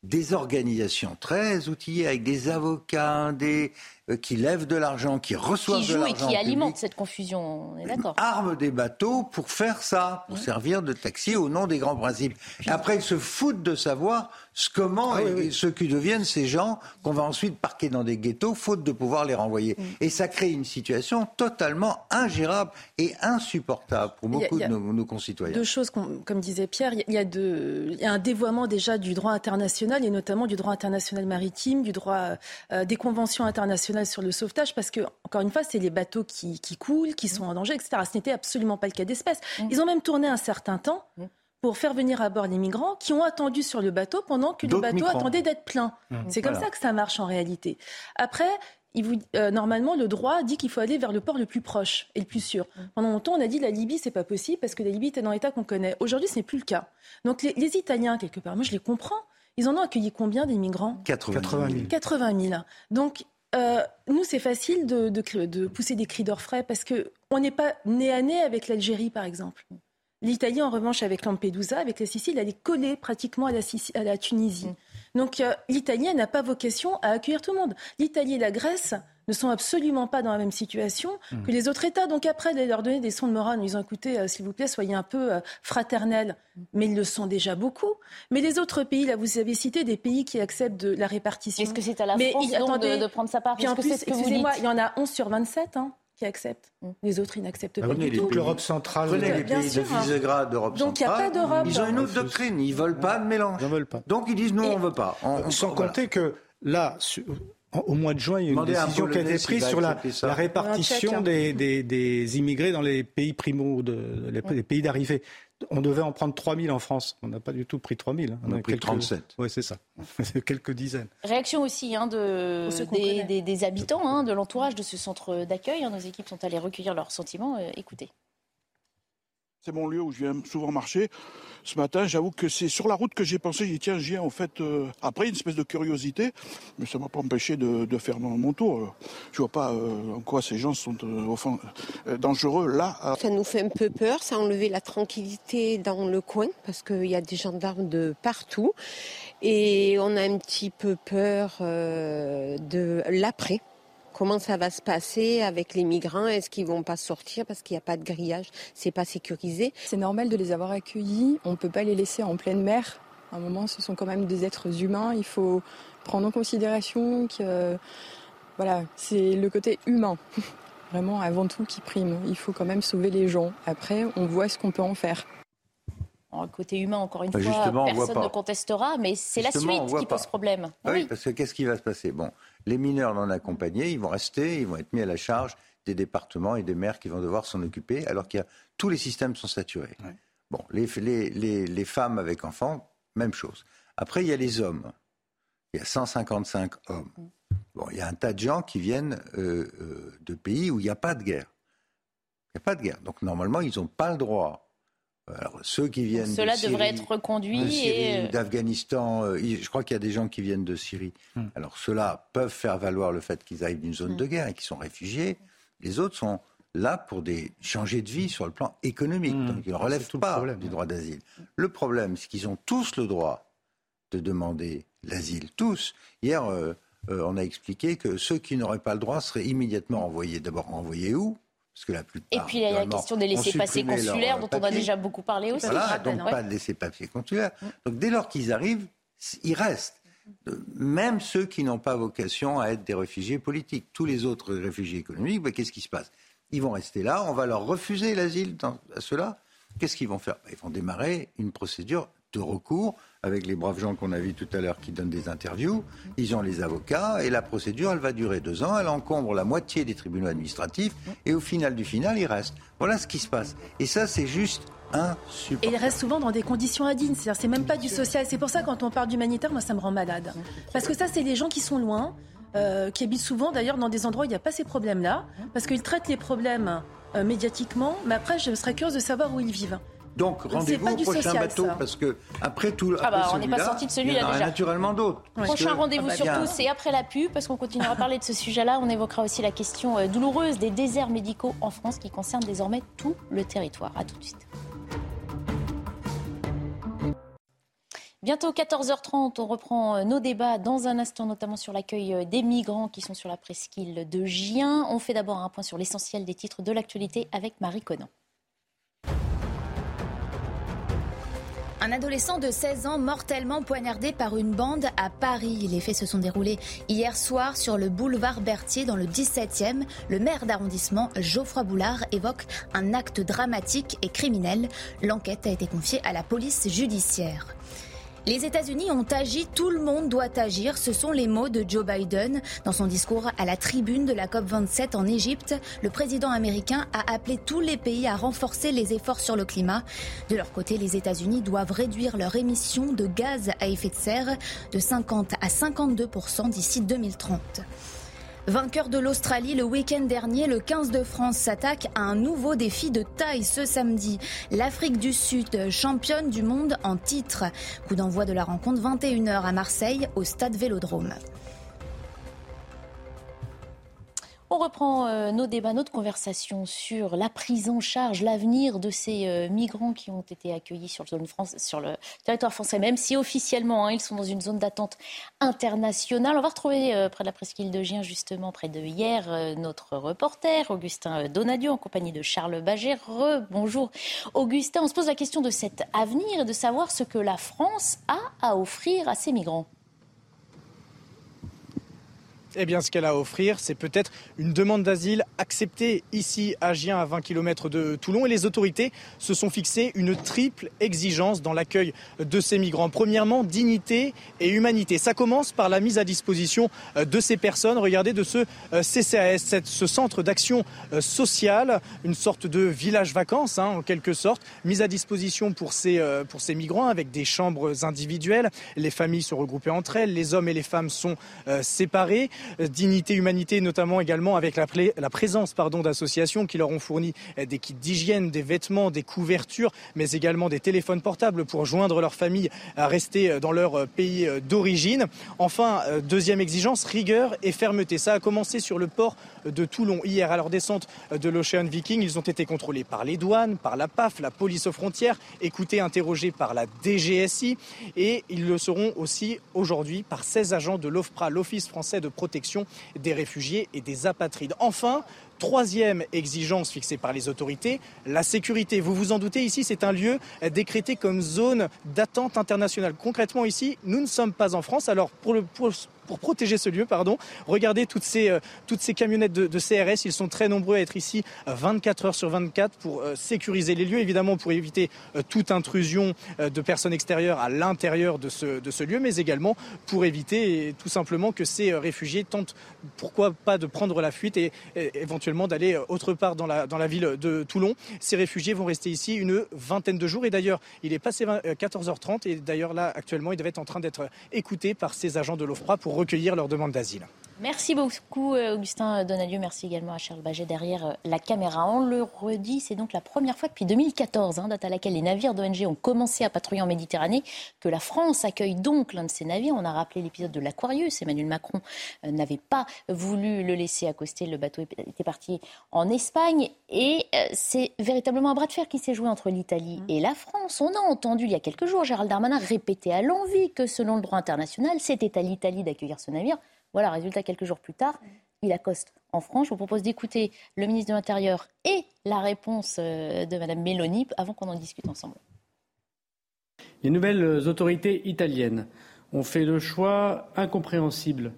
des organisations très outillées avec des avocats, des qui lèvent de l'argent, qui reçoivent de l'argent. et qui alimentent cette confusion, on est d'accord. Arment des bateaux pour faire ça, pour servir de taxi au nom des grands principes. après, ils se foutent de savoir ce, comment ah et, ce qui deviennent ces gens qu'on va ensuite parquer dans des ghettos, faute de pouvoir les renvoyer. Mm. Et ça crée une situation totalement ingérable et insupportable pour beaucoup de nos, concitoyens. Deux choses, comme disait Pierre, il y, a il y a un dévoiement déjà du droit international et notamment du droit international maritime, du droit euh, des conventions internationales sur le sauvetage, parce que, encore une fois, c'est les bateaux qui, coulent, qui sont en danger, etc. Ce n'était absolument pas le cas d'espèce. Mm. Ils ont même tourné un certain temps mm. pour faire venir à bord les migrants qui ont attendu sur le bateau pendant que le bateau attendait d'être plein. Mm. C'est comme ça que ça marche en réalité. Après, il vous, euh, normalement, le droit dit qu'il faut aller vers le port le plus proche et le plus sûr. Pendant longtemps, on a dit la Libye, c'est pas possible parce que la Libye était dans l'état qu'on connaît. Aujourd'hui, ce n'est plus le cas. Donc les, les, Italiens, quelque part, moi je les comprends. Ils en ont accueilli combien des migrants? 80 000. 80 000. Donc euh, nous, c'est facile de, pousser des cris d'orfraie parce qu'on n'est pas nez à nez avec l'Algérie, par exemple. L'Italie, en revanche, avec Lampedusa, avec la Sicile, elle est collée pratiquement à la, à la Tunisie. Donc euh, l'Italie n'a pas vocation à accueillir tout le monde. L'Italie et la Grèce ne sont absolument pas dans la même situation mmh. que les autres États. Donc après, de leur donner des sons de morale, ils ont écouté, euh, s'il vous plaît, soyez un peu euh, fraternels. Mais ils le sont déjà beaucoup. Mais les autres pays, là, vous avez cité des pays qui acceptent de la répartition. Est-ce que c'est à la France de, prendre sa part? Puis en plus, excusez-moi, il y en a 11 sur 27 hein, qui acceptent. Les autres, ils n'acceptent pas du tout. L'Europe centrale. Prenez les pays de hein. Visegrad d'Europe centrale. Donc il n'y a pas d'Europe. Ils ont une autre doctrine. Ils ne veulent pas de mélange. Ils veulent pas. Donc ils disent, nous, on ne veut pas. Sans compter que là, au mois de juin, il y a une décision qui a été prise sur la, répartition des, immigrés dans les pays primo, les, pays d'arrivée. On devait en prendre 3000 en France. On n'a pas du tout pris 3000. Hein. On, a, pris 37. Oui, c'est ça. quelques dizaines. Réaction aussi hein, de, des, habitants, hein, de l'entourage de ce centre d'accueil. Nos équipes sont allées recueillir leurs sentiments. Euh, écoutez. C'est mon lieu où je viens souvent marcher. Ce matin, j'avoue que c'est sur la route que j'ai pensé, j'ai tiens, j'y en fait euh, après une espèce de curiosité, mais ça m'a pas empêché de, faire mon, tour. Je vois pas euh, en quoi ces gens sont euh, dangereux là. Ça nous fait un peu peur, ça a enlevé la tranquillité dans le coin parce qu'il y a des gendarmes de partout et on a un petit peu peur de l'après comment ça va se passer avec les migrants? Est-ce qu'ils vont pas sortir parce qu'il n'y a pas de grillage? C'est pas sécurisé? C'est normal de les avoir accueillis. On ne peut pas les laisser en pleine mer. À un moment, ce sont quand même des êtres humains. Il faut prendre en considération que voilà, c'est le côté humain. Vraiment, avant tout, qui prime. Il faut quand même sauver les gens. Après, on voit ce qu'on peut en faire. En côté humain, encore une bah, fois, personne ne contestera, mais c'est la suite qui pose problème. Ah oui, parce que qu'est-ce qui va se passer? Bon, les mineurs non accompagnés, ils vont rester, ils vont être mis à la charge des départements et des maires qui vont devoir s'en occuper, alors qu'il y a tous les systèmes sont saturés. Bon, les, les, les, femmes avec enfants, même chose. Après, il y a les hommes. Il y a 155 hommes. Bon, il y a un tas de gens qui viennent euh, euh, de pays où il n'y a pas de guerre. Il n'y a pas de guerre. Donc normalement, ils n'ont pas le droit alors, ceux qui viennent. Cela devrait être reconduit. Et... Euh, D'Afghanistan, euh, je crois qu'il y a des gens qui viennent de Syrie. Hmm. Alors, ceux-là peuvent faire valoir le fait qu'ils arrivent d'une zone hmm. de guerre et qu'ils sont réfugiés. Les autres sont là pour des, changer de vie sur le plan économique. Hmm. Donc, ils ne relèvent pas du droit d'asile. Le problème, c'est qu'ils ont tous le droit de demander l'asile. Tous. Hier, euh, on a expliqué que ceux qui n'auraient pas le droit seraient immédiatement envoyés. D'abord, envoyés où? Et puis il y a la question des laissés-passer consulaires dont on a déjà beaucoup parlé aussi. Voilà, donc pas de laissés-passer consulaires. Donc dès lors qu'ils arrivent, ils restent. Même ceux qui n'ont pas vocation à être des réfugiés politiques. Tous les autres réfugiés économiques, bah, qu'est-ce qui se passe? Ils vont rester là, on va leur refuser l'asile à ceux-là. Qu'est-ce qu'ils vont faire? Bah, Ils vont démarrer une procédure de recours avec les braves gens qu'on a vus tout à l'heure qui donnent des interviews. Ils ont les avocats et la procédure, elle va durer deux ans. Elle encombre la moitié des tribunaux administratifs et au final du final, il reste. Voilà ce qui se passe. Et ça, c'est juste. Et il reste souvent dans des conditions indignes. C'est-à-dire, c'est même pas du social. C'est pour ça, quand on parle d'humanitaire, moi, ça me rend malade. Parce que ça, c'est les gens qui sont loin, euh, qui habitent souvent, d'ailleurs, dans des endroits où il n'y a pas ces problèmes-là. Parce qu'ils traitent les problèmes euh, médiatiquement. Mais après, je serais curieuse de savoir où ils vivent. Donc rendez-vous au prochain bateau parce que après tout, ah bah, on n'est pas sorti de celui-là déjà. Naturellement d'autres. Prochain rendez-vous sur surtout, c'est après la pub parce qu'on continuera à parler de ce sujet-là. On évoquera aussi la question euh, douloureuse des déserts médicaux en France qui concerne désormais tout le territoire. À tout de suite. Bientôt 14h30, on reprend euh, nos débats dans un instant, notamment sur l'accueil euh, des migrants qui sont sur la presqu'île de Gien. On fait d'abord un point sur l'essentiel des titres de l'actualité avec Marie Conan. Un adolescent de 16 ans mortellement poignardé par une bande à Paris. Les faits se sont déroulés hier soir sur le boulevard Berthier dans le 17e. Le maire d'arrondissement, Geoffroy Boulard, évoque un acte dramatique et criminel. L'enquête a été confiée à la police judiciaire. Les États-Unis ont agi, tout le monde doit agir. Ce sont les mots de Joe Biden. Dans son discours à la tribune de la COP27 en Égypte, le président américain a appelé tous les pays à renforcer les efforts sur le climat. De leur côté, les États-Unis doivent réduire leurs émissions de gaz à effet de serre de 50 à 52 d'ici 2030. Vainqueur de l'Australie le week-end dernier, le 15 de France s'attaque à un nouveau défi de taille ce samedi. L'Afrique du Sud, championne du monde en titre. Coup d'envoi de la rencontre 21h à Marseille au stade Vélodrome. On reprend euh, nos débats, notre conversation sur la prise en charge, l'avenir de ces euh, migrants qui ont été accueillis sur, le, territoire français, même si officiellement hein, ils sont dans une zone d'attente internationale. On va retrouver euh, près de la presqu'île de Gien, justement près de hier, notre reporter Augustin Donadio en compagnie de Charles Baget. bonjour Augustin, on se pose la question de cet avenir et de savoir ce que la France a à offrir à ces migrants. Eh bien, ce qu'elle a à offrir, c'est peut-être une demande d'asile acceptée ici à Gien, à 20 km de Toulon. Et les autorités se sont fixées une triple exigence dans l'accueil de ces migrants. Premièrement, dignité et humanité. Ça commence par la mise à disposition euh, de ces personnes. Regardez, de ce euh, CCAS, ce centre d'action euh, sociale, une sorte de village vacances, hein, en quelque sorte, mise à disposition pour ces, pour ces migrants avec des chambres individuelles. Les familles sont regroupées entre elles, les hommes et les femmes sont séparés. Euh, dignité, humanité, notamment également avec la, présence d'associations qui leur ont fourni euh, des kits d'hygiène, des vêtements, des couvertures, mais également des téléphones portables pour joindre leur famille à rester euh, dans leur pays d'origine. Enfin, deuxième exigence, rigueur et fermeté. Ça a commencé sur le port de Toulon hier à leur descente de l'Ocean Viking. Ils ont été contrôlés par les douanes, par la PAF, la police aux frontières, écoutés, interrogés par la DGSI et ils le seront aussi aujourd'hui par 16 agents de l'OFPRA, l'Office français de protection des réfugiés et des apatrides. Enfin, Troisième exigence fixée par les autorités, la sécurité. Vous vous en doutez, ici, c'est un lieu décrété comme zone d'attente internationale. Concrètement, ici, nous ne sommes pas en France. Alors, pour, le, pour protéger ce lieu. Pardon. Regardez toutes ces, euh, toutes ces camionnettes de, CRS. Ils sont très nombreux à être ici 24 heures sur 24 pour euh, sécuriser les lieux, évidemment pour éviter euh, toute intrusion de personnes extérieures à l'intérieur de ce, de ce lieu, mais également pour éviter tout simplement que ces réfugiés tentent, pourquoi pas, de prendre la fuite et, éventuellement d'aller autre part dans la, dans la ville de Toulon. Ces réfugiés vont rester ici une vingtaine de jours et d'ailleurs, il est passé 14h30 et d'ailleurs là, actuellement, il devait être en train d'être écouté par ces agents de l'OFPRA pour recueillir leur demande d'asile. Merci beaucoup, euh, Augustin Donadieu. Merci également à Charles Baget derrière euh, la caméra. On le redit, c'est donc la première fois depuis 2014, hein, date à laquelle les navires d'ONG ont commencé à patrouiller en Méditerranée, que la France accueille donc l'un de ces navires. On a rappelé l'épisode de l'Aquarius. Emmanuel Macron euh, n'avait pas voulu le laisser accoster. Le bateau était parti en Espagne. Et c'est véritablement un bras de fer qui s'est joué entre l'Italie et la France. On a entendu il y a quelques jours Gérald Darmanin répéter à l'envie que selon le droit international, c'était à l'Italie d'accueillir ce navire. Voilà, résultat, quelques jours plus tard, il accoste en France. Je vous propose d'écouter le ministre de l'Intérieur et la réponse euh, de Mme Meloni avant qu'on en discute ensemble. Les nouvelles autorités italiennes ont fait le choix incompréhensible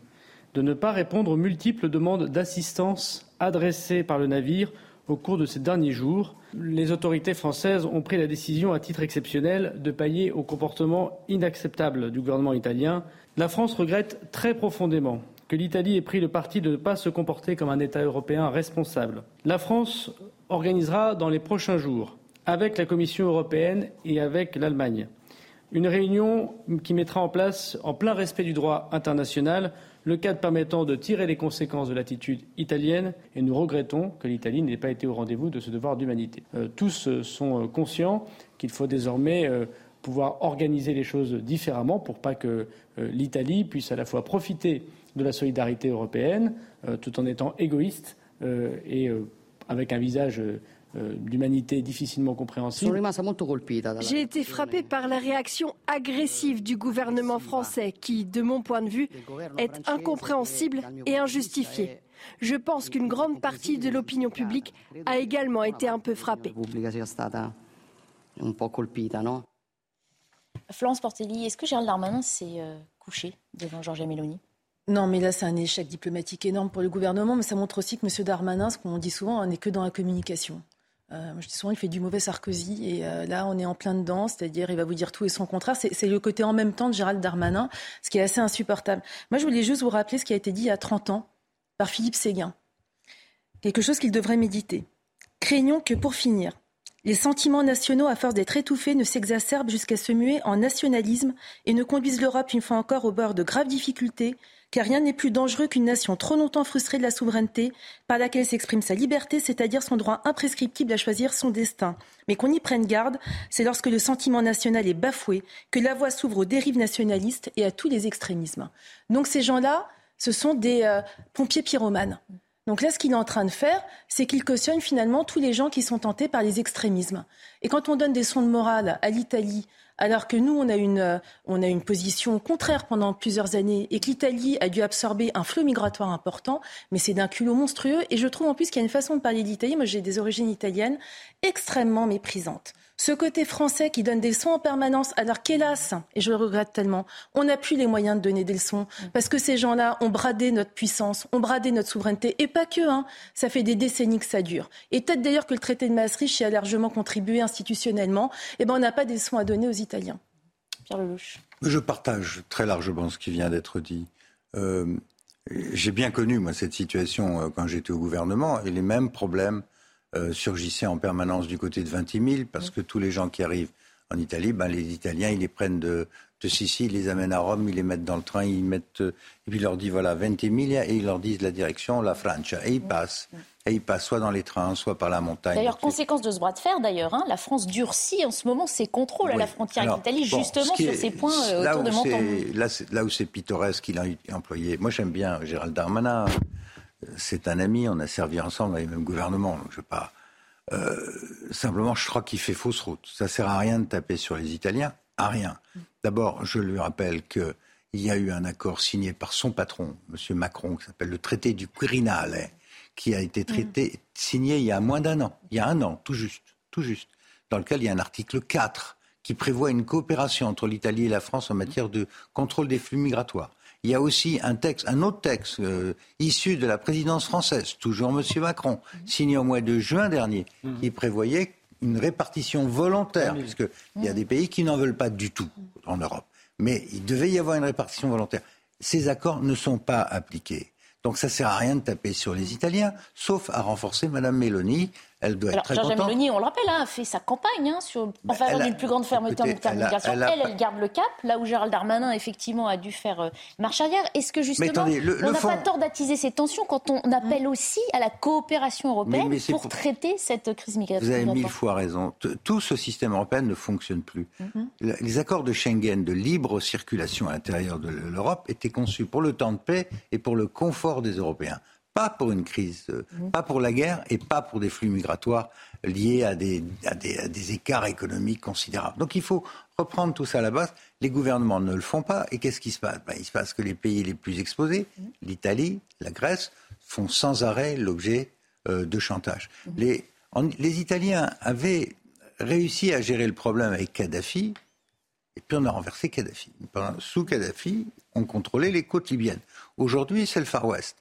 de ne pas répondre aux multiples demandes d'assistance adressées par le navire au cours de ces derniers jours. Les autorités françaises ont pris la décision, à titre exceptionnel, de payer au comportement inacceptable du gouvernement italien la France regrette très profondément que l'Italie ait pris le parti de ne pas se comporter comme un État européen responsable. La France organisera dans les prochains jours, avec la Commission européenne et avec l'Allemagne, une réunion qui mettra en place, en plein respect du droit international, le cadre permettant de tirer les conséquences de l'attitude italienne et nous regrettons que l'Italie n'ait pas été au rendez-vous de ce devoir d'humanité. Euh, tous euh, sont euh, conscients qu'il faut désormais pouvoir organiser les choses différemment pour pas que euh, l'Italie puisse à la fois profiter de la solidarité européenne euh, tout en étant égoïste euh, et avec un visage euh, d'humanité difficilement compréhensible. J'ai été frappé par la réaction agressive du gouvernement français qui, de mon point de vue, est incompréhensible et injustifiée. Je pense qu'une grande partie de l'opinion publique a également été un peu frappée. Florence Portelli, est-ce que Gérald Darmanin s'est euh, couché devant Georgia Meloni? Non, mais là, c'est un échec diplomatique énorme pour le gouvernement, mais ça montre aussi que M. Darmanin, ce qu'on dit souvent, n'est que dans la communication. Euh, je dis souvent, il fait du mauvais Sarkozy, et euh, là, on est en plein dedans, c'est-à-dire, il va vous dire tout et son contraire. C'est le côté en même temps de Gérald Darmanin, ce qui est assez insupportable. Moi, je voulais juste vous rappeler ce qui a été dit il y a 30 ans par Philippe Séguin. Quelque chose qu'il devrait méditer. Craignons que, pour finir, les sentiments nationaux, à force d'être étouffés, ne s'exacerbent jusqu'à se muer en nationalisme et ne conduisent l'Europe une fois encore au bord de graves difficultés, car rien n'est plus dangereux qu'une nation trop longtemps frustrée de la souveraineté par laquelle s'exprime sa liberté, c'est-à-dire son droit imprescriptible à choisir son destin. Mais qu'on y prenne garde, c'est lorsque le sentiment national est bafoué que la voie s'ouvre aux dérives nationalistes et à tous les extrémismes. Donc ces gens-là, ce sont des euh, pompiers pyromanes. Donc là, ce qu'il est en train de faire, c'est qu'il cautionne finalement tous les gens qui sont tentés par les extrémismes. Et quand on donne des sons de morale à l'Italie, alors que nous, on a une, euh, on a une position contraire pendant plusieurs années et que l'Italie a dû absorber un flot migratoire important, mais c'est d'un culot monstrueux. Et je trouve en plus qu'il y a une façon de parler d'Italie, moi j'ai des origines italiennes, extrêmement méprisante ce côté français qui donne des leçons en permanence, alors qu'hélas, et je le regrette tellement, on n'a plus les moyens de donner des leçons, parce que ces gens-là ont bradé notre puissance, ont bradé notre souveraineté, et pas que, hein, ça fait des décennies que ça dure. Et peut-être d'ailleurs que le traité de Maastricht y a largement contribué institutionnellement, et eh ben on n'a pas des leçons à donner aux Italiens. Pierre Lelouch. Je partage très largement ce qui vient d'être dit. Euh, j'ai bien connu, moi, cette situation euh, quand j'étais au gouvernement, et les mêmes problèmes euh, surgissait en permanence du côté de Vintimille, parce que tous les gens qui arrivent en Italie, ben, les Italiens, ils les prennent de, de Sicile, ils les amènent à Rome, ils les mettent dans le train, ils mettent, euh, et puis ils leur disent voilà, Ventimiglia, et ils leur disent la direction, la Francia, et ils passent. Et ils passent soit dans les trains, soit par la montagne. D'ailleurs, conséquence de ce bras de fer, d'ailleurs, hein, la France durcit en ce moment ses contrôles à la frontière avec l'Italie, justement sur ces points euh, autour de Menton. Là, là où c'est pittoresque qu'il a employé. Moi, j'aime bien Gérald Darmanin c'est un ami, on a servi ensemble dans les mêmes gouvernements. Donc je pas. Euh, simplement, je crois qu'il fait fausse route. Ça sert à rien de taper sur les Italiens, à rien. D'abord, je lui rappelle qu'il y a eu un accord signé par son patron, M. Macron, qui s'appelle le traité du Quirinale, qui a été traité, signé il y a moins d'un an, il y a un an, tout juste, tout juste, dans lequel il y a un article 4 qui prévoit une coopération entre l'Italie et la France en matière de contrôle des flux migratoires. Il y a aussi un texte, un autre texte euh, issu de la présidence française, toujours M. Macron, signé au mois de juin dernier, qui prévoyait une répartition volontaire, puisqu'il y a des pays qui n'en veulent pas du tout en Europe. Mais il devait y avoir une répartition volontaire. Ces accords ne sont pas appliqués. Donc ça sert à rien de taper sur les Italiens, sauf à renforcer Mme Mélanie elle doit être très Georgia contente. Meloni, on le rappelle, hein, a fait sa campagne hein, sur, en faveur d'une plus grande fermeté écoutez, en matière de elle a- migration. elle a Elle, elle, pas- garde le cap, là où Gérald Darmanin, effectivement, a dû faire euh, marche arrière. Est-ce que justement, attendez, le- on n'a fond- pas tort d'attiser ces tensions quand on appelle aussi à la coopération européenne mais pour, pour- traiter cette crise migratoire? Vous avez mille fois raison. Tout ce système européen ne fonctionne plus. Le- Les accords de Schengen de libre circulation à l'intérieur de l'Europe étaient conçus pour le temps de paix et pour le confort des Européens. Pas pour une crise, euh, pas pour la guerre et pas pour des flux migratoires liés à des, à des- à des écarts économiques considérables. Donc il faut reprendre tout ça à la base. Les gouvernements ne le font pas. Et qu'est-ce qui se passe? Ben, Il se passe que les pays les plus exposés, l'Italie, la Grèce, font sans arrêt l'objet euh, de chantage. Les, en- les Italiens avaient réussi à gérer le problème avec Kadhafi, et puis on a renversé Kadhafi. Sous Kadhafi, on contrôlait les côtes libyennes. Aujourd'hui, c'est le Far West,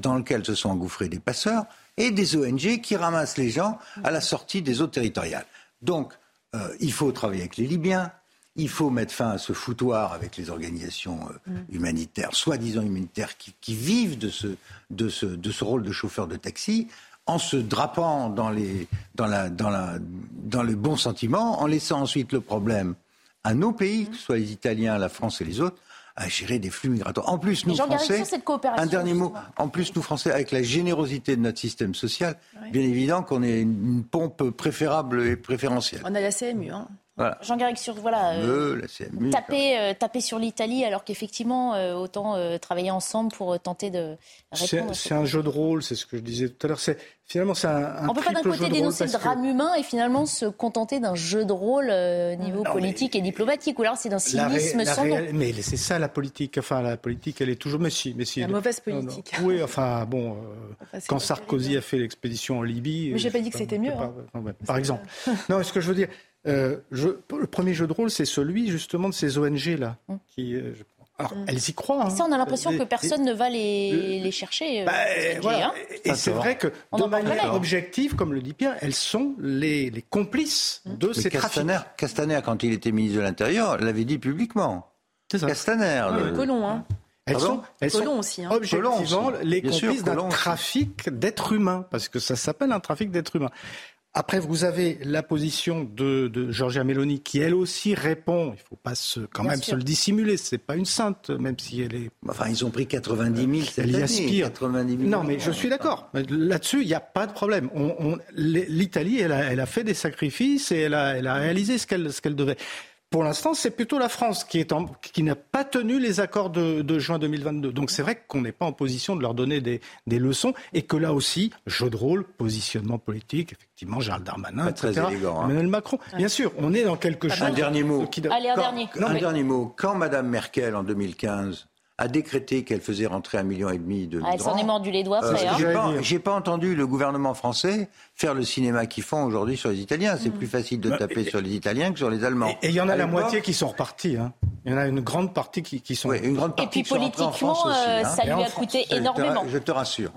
dans lequel se sont engouffrés des passeurs et des ONG qui ramassent les gens à la sortie des eaux territoriales. Donc, euh, il faut travailler avec les Libyens. Il faut mettre fin à ce foutoir avec les organisations euh, humanitaires, soi-disant humanitaires, qui, qui vivent de ce, de, ce, de ce rôle de chauffeur de taxi, en se drapant dans, les, dans, la, dans, la, dans les bons sentiments, en laissant ensuite le problème à nos pays, que ce soit les Italiens, la France et les autres, à gérer des flux migratoires. En plus, nous Français, sur cette coopération, un dernier mot. En plus, nous Français, avec la générosité de notre système social, bien évident qu'on est une, une pompe préférable et préférentielle. On a la CMU. Hein. Jean-Garrigue sur voilà, euh, taper, euh, taper sur l'Italie alors qu'effectivement euh, autant travailler ensemble pour tenter de répondre. C'est un jeu de rôle, c'est ce que je disais tout à l'heure. C'est finalement c'est un, On peut pas d'un côté dénoncer le drame humain et finalement se contenter d'un jeu de rôle niveau politique et diplomatique ou alors c'est d'un cynisme sans Mais c'est ça la politique. Enfin la politique elle est toujours mais si, mais si la mauvaise politique. Oui enfin bon quand Sarkozy a fait l'expédition en Libye. Mais j'ai pas dit que c'était mieux. Hein. par exemple. non ce que je veux dire euh, le premier jeu de rôle, c'est celui justement de ces ONG-là. Mm. Qui, euh, alors, mm. elles y croient. Hein. Ça, on a l'impression que personne ne va les, les chercher. Euh, bah, hein. Et c'est vrai que, de manière objective, comme le dit Pierre, elles sont les, les complices mm. de ces Castaner, trafics. Castaner, quand il était ministre de l'Intérieur, l'avait dit publiquement. C'est ça. Castaner. le... Colomb, hein. Elles sont, elles sont aussi, hein. objectivement les complices d'un trafic d'êtres humains, parce que ça s'appelle un trafic d'êtres humains. Après, vous avez la position de, de Giorgia Meloni qui, elle aussi, répond. Il ne faut pas se, quand même se le dissimuler. C'est pas une sainte, même si elle est. Enfin, ils ont pris 90 000 cette elle y aspire. 90 000 non, mais je suis d'accord. Là-dessus, il n'y a pas de problème. L'Italie, elle a, elle a, fait des sacrifices et elle a, elle a réalisé ce qu'elle ce qu'elle devait. Pour l'instant, c'est plutôt la France qui, est qui n'a pas tenu les accords de, juin 2022. Donc c'est vrai qu'on n'est pas en position de leur donner des, leçons et que là aussi, jeu de rôle, positionnement politique, effectivement, Gérald Darmanin, etc. Élégant, hein. Emmanuel Macron. Bien sûr, on est dans quelque chose. Un dernier mot. Allez, un dernier. un dernier mot. Quand Madame Merkel, en 2015, a décrété qu'elle faisait rentrer un million et demi de migrants. Ah, elle s'en est mordu les doigts, frère. Euh, J'ai pas, pas, entendu le gouvernement français faire le cinéma qu'ils font aujourd'hui sur les Italiens. C'est mm. plus facile de bah, taper sur les Italiens que sur les Allemands. Et il y en a la moitié qui sont repartis. Hein. Il y en a une grande partie qui, qui sont. Oui, une grande partie et puis politiquement, euh, hein. ça lui a coûté énormément. Je te, rassure.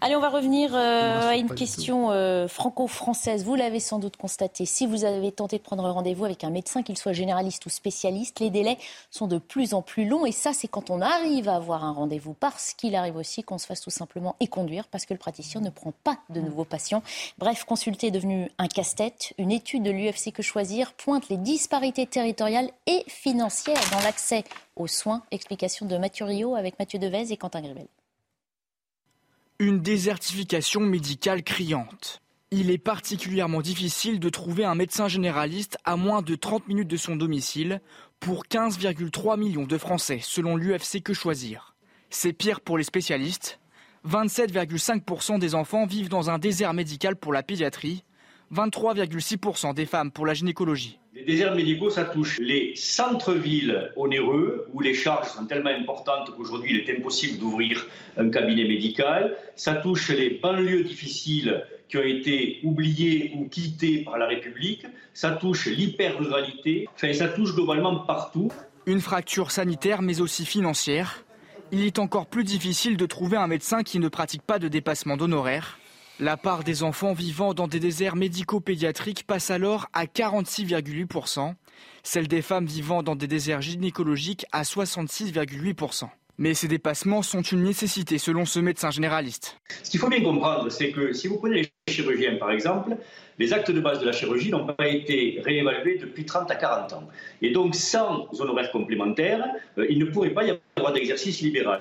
Allez, on va revenir euh, à une question franco-française. Vous l'avez sans doute constaté. Si vous avez tenté de prendre rendez-vous avec un médecin, qu'il soit généraliste ou spécialiste, les délais sont de plus en plus longs. Et ça, c'est quand on arrive à avoir un rendez-vous parce qu'il arrive aussi qu'on se fasse tout simplement éconduire parce que le praticien ne prend pas de patients. Bref, consulter est devenu un casse-tête. Une étude de l'UFC Que Choisir pointe les disparités territoriales et financières dans l'accès aux soins. Explication de Mathieu Rio avec Mathieu Devez et Quentin Gribel. Une désertification médicale criante. Il est particulièrement difficile de trouver un médecin généraliste à moins de 30 minutes de son domicile pour 15,3 millions de Français, selon l'UFC Que Choisir. C'est pire pour les spécialistes. 27,5% des enfants vivent dans un désert médical pour la pédiatrie, 23,6% des femmes pour la gynécologie. Les déserts médicaux, ça touche les centres-villes onéreux, où les charges sont tellement importantes qu'aujourd'hui il est impossible d'ouvrir un cabinet médical. Ça touche les banlieues difficiles qui ont été oubliés ou quittés par la République. Ça touche l'hyper-ruralité. Enfin, ça touche globalement partout. Une fracture sanitaire, mais aussi financière. Il est encore plus difficile de trouver un médecin qui ne pratique pas de dépassement d'honoraires. La part des enfants vivant dans des déserts médico-pédiatriques passe alors à 46,8%, celle des femmes vivant dans des déserts gynécologiques à 66,8%. Mais ces dépassements sont une nécessité selon ce médecin généraliste. Ce qu'il faut bien comprendre, c'est que si vous prenez les chirurgiens par exemple, les actes de base de la chirurgie n'ont pas été réévalués depuis 30 à 40 ans. Et donc sans honoraires complémentaires, euh, il ne pourrait pas y avoir d'exercice libéral.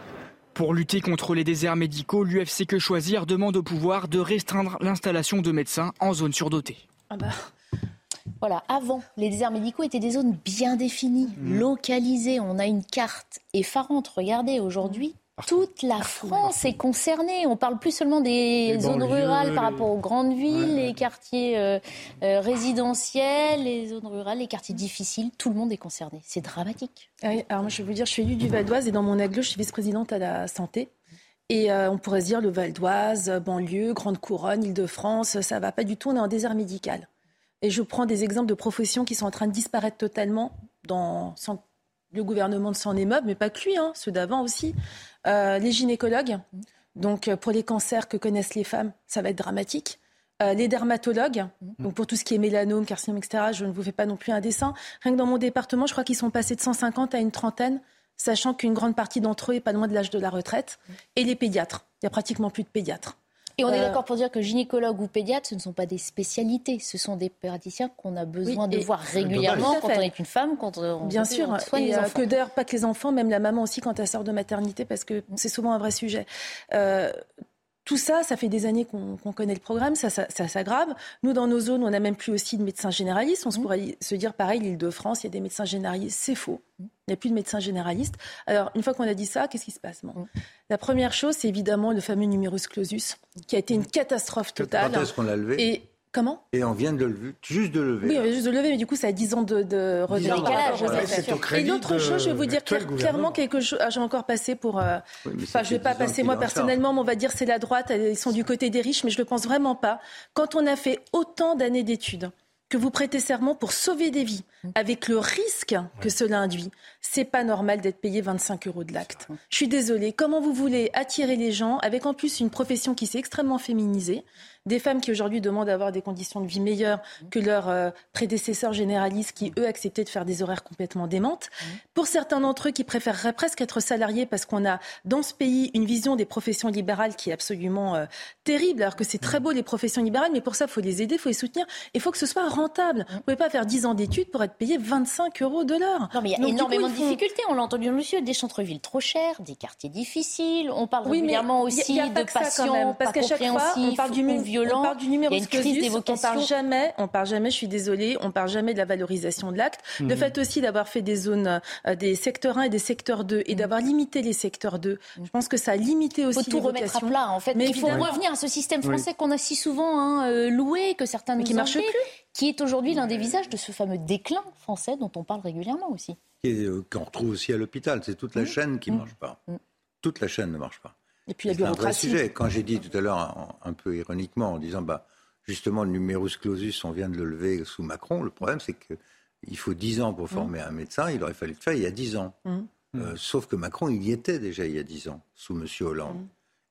Pour lutter contre les déserts médicaux, l'UFC Que Choisir demande au pouvoir de restreindre l'installation de médecins en zone surdotée. Ah bah. Voilà, avant, les déserts médicaux étaient des zones bien définies, mmh. localisées. On a une carte effarante. Regardez, aujourd'hui, toute la France est concernée. On parle plus seulement des zones rurales par rapport aux grandes villes, les quartiers euh, euh, résidentiels, les zones rurales, les quartiers difficiles. Tout le monde est concerné. C'est dramatique. Ah alors moi, je vais vous dire, je suis élue du Val d'Oise et dans mon aglo, je suis vice-présidente à la santé. Et euh, on pourrait se dire le Val d'Oise, banlieue, Grande Couronne, Île-de-France, ça va pas du tout. On est en désert médical. Et je prends des exemples de professions qui sont en train de disparaître totalement dans le gouvernement de s'en émeut, mais pas que lui, hein, ceux d'avant aussi. Euh, les gynécologues, donc euh, pour les cancers que connaissent les femmes, ça va être dramatique. Euh, les dermatologues, donc pour tout ce qui est mélanome, carcinome, etc., je ne vous fais pas non plus un dessin. Rien que dans mon département, je crois qu'ils sont passés de 150 à une trentaine, sachant qu'une grande partie d'entre eux est pas loin de l'âge de la retraite. Et les pédiatres, il y a pratiquement plus de pédiatres. Et on est euh, d'accord pour dire que gynécologue ou pédiatre, ce ne sont pas des spécialités, ce sont des praticiens qu'on a besoin de voir régulièrement quand on est une femme, quand on Bien sûr, soigne les euh, enfants. que d'ailleurs pas que les enfants, même la maman aussi quand elle sort de maternité, parce que c'est souvent un vrai sujet. Euh, tout ça, ça fait des années qu'on connaît le programme, ça, s'aggrave. Nous, dans nos zones, on n'a même plus aussi de médecins généralistes. On se mmh. pourrait se dire pareil, l'Île-de-France, il y a des médecins généralistes. C'est faux. Mmh. Il n'y a plus de médecins généralistes. Alors, une fois qu'on a dit ça, qu'est-ce qui se passe bon. Mmh. La première chose, c'est évidemment le fameux numerus clausus, qui a été une catastrophe totale. Quand est-ce qu'on l'a levé? Comment Et on vient de le lever, juste de lever. Oui, on vient juste de lever, mais du coup, ça a 10 ans de, de retard. et l'autre chose, je vais vous dire clairement quelque chose. Ah, j'ai encore passé pour. Euh, enfin, je ne vais pas passer moi personnellement, mais on va dire c'est la droite. Ils sont du côté des riches, mais je ne le pense vraiment pas. Quand on a fait autant d'années d'études, que vous prêtez serment pour sauver des vies, avec le risque que cela induit, c'est pas normal d'être payé 25 euros de l'acte. Je suis désolée. Comment vous voulez attirer les gens avec en plus une profession qui s'est extrêmement féminisée? Des femmes qui aujourd'hui demandent d'avoir des conditions de vie meilleures que leurs euh, prédécesseurs généralistes qui, eux, acceptaient de faire des horaires complètement démentes. Pour certains d'entre eux qui préféreraient presque être salariés parce qu'on a dans ce pays une vision des professions libérales qui est absolument euh, terrible, alors que c'est très beau les professions libérales, mais pour ça, il faut les aider, il faut les soutenir, il faut que ce soit rentable. Vous ne pouvez pas faire 10 ans d'études pour être payé 25 euros de l'heure. Non, mais il y a énormément de difficultés. On l'a entendu, monsieur, des centres-villes trop chers, des quartiers difficiles. On parle régulièrement aussi de patients parce qu'à chaque fois, on parle du on parle du numéro de On parle jamais, on parle jamais, je suis désolée, on parle jamais de la valorisation de l'acte. Le mhm. fait aussi d'avoir fait des zones, euh, des secteurs 1 et des secteurs 2 et mhm. d'avoir limité les secteurs 2, mhm. je pense que ça a limité aussi faut tout remettre à plat, en fait. Mais il faut revenir à ce système français qu'on a si souvent hein, euh, loué, que certains nous qui marche plus. qui est aujourd'hui l'un des visages de ce fameux déclin français dont on parle régulièrement aussi. Euh, qu'on retrouve aussi à l'hôpital. C'est toute la chaîne qui ne marche pas. Toute la chaîne ne marche pas. Et puis. C'est un vrai sujet. Quand j'ai dit tout à l'heure, un, peu ironiquement, en disant, bah, justement, le numerus clausus, on vient de le lever sous Macron, le problème, c'est qu'il faut 10 ans pour former un médecin, il aurait fallu le faire il y a 10 ans. Mmh. Euh, sauf que Macron, il y était déjà il y a 10 ans, sous M. Hollande.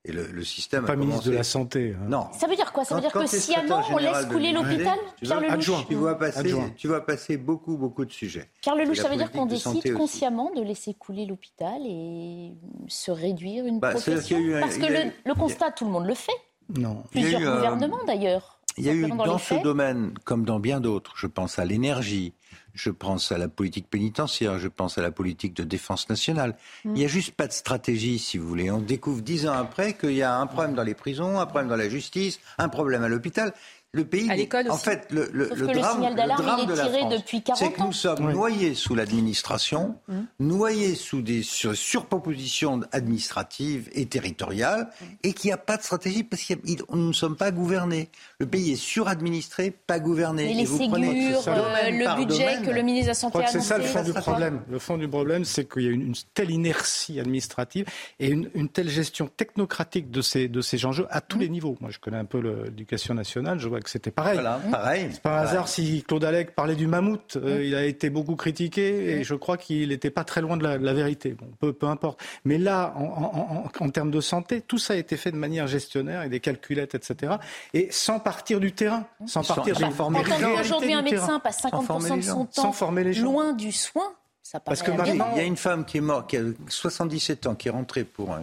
Et le, système pas ministre de la Santé. Hein. Non. Ça veut dire quoi? Ça veut dire que sciemment, on laisse couler l'hôpital Pierre Lelouch? tu, vois passer, tu vas passer beaucoup, beaucoup de sujets. Pierre Lelouch, ça veut dire qu'on décide consciemment de laisser couler l'hôpital et se réduire une bah, profession? Parce que le, constat, tout le monde le fait. Non. Plusieurs gouvernements, d'ailleurs. Il y a eu dans ce domaine, comme dans bien d'autres, je pense à l'énergie, je pense à la politique pénitentiaire, je pense à la politique de défense nationale. Mm. Il n'y a juste pas de stratégie, si vous voulez. On découvre dix ans après qu'il y a un problème dans les prisons, un problème dans la justice, un problème à l'hôpital le pays. En fait, le, le, le drame, le drame de la France, c'est que nous sommes noyés sous l'administration, mmh. noyés sous des surpropositions administratives et territoriales, et qu'il n'y a pas de stratégie parce que nous ne sommes pas gouvernés. Le pays est suradministré, pas gouverné. Et, les vous Ségures, euh, le budget que le ministre de la Santé a C'est ça le fond du problème. Le fond du problème, c'est qu'il y a une, telle inertie administrative et une, telle gestion technocratique de ces, de ces enjeux à tous mmh. les niveaux. Moi, je connais un peu l'éducation nationale, je vois c'était pareil. pareil. C'est pas un hasard si Claude Allègre parlait du mammouth. Euh, il a été beaucoup critiqué et je crois qu'il n'était pas très loin de la, vérité. Bon, peu, peu importe. Mais là, en, termes de santé, tout ça a été fait de manière gestionnaire et des calculettes, etc. Et sans partir du terrain, sans partir des former Aujourd'hui, un médecin passe 50% de son temps loin du soin. Ça Parce que maintenant, il y a une femme qui est morte, qui a 77 ans, qui est rentrée pour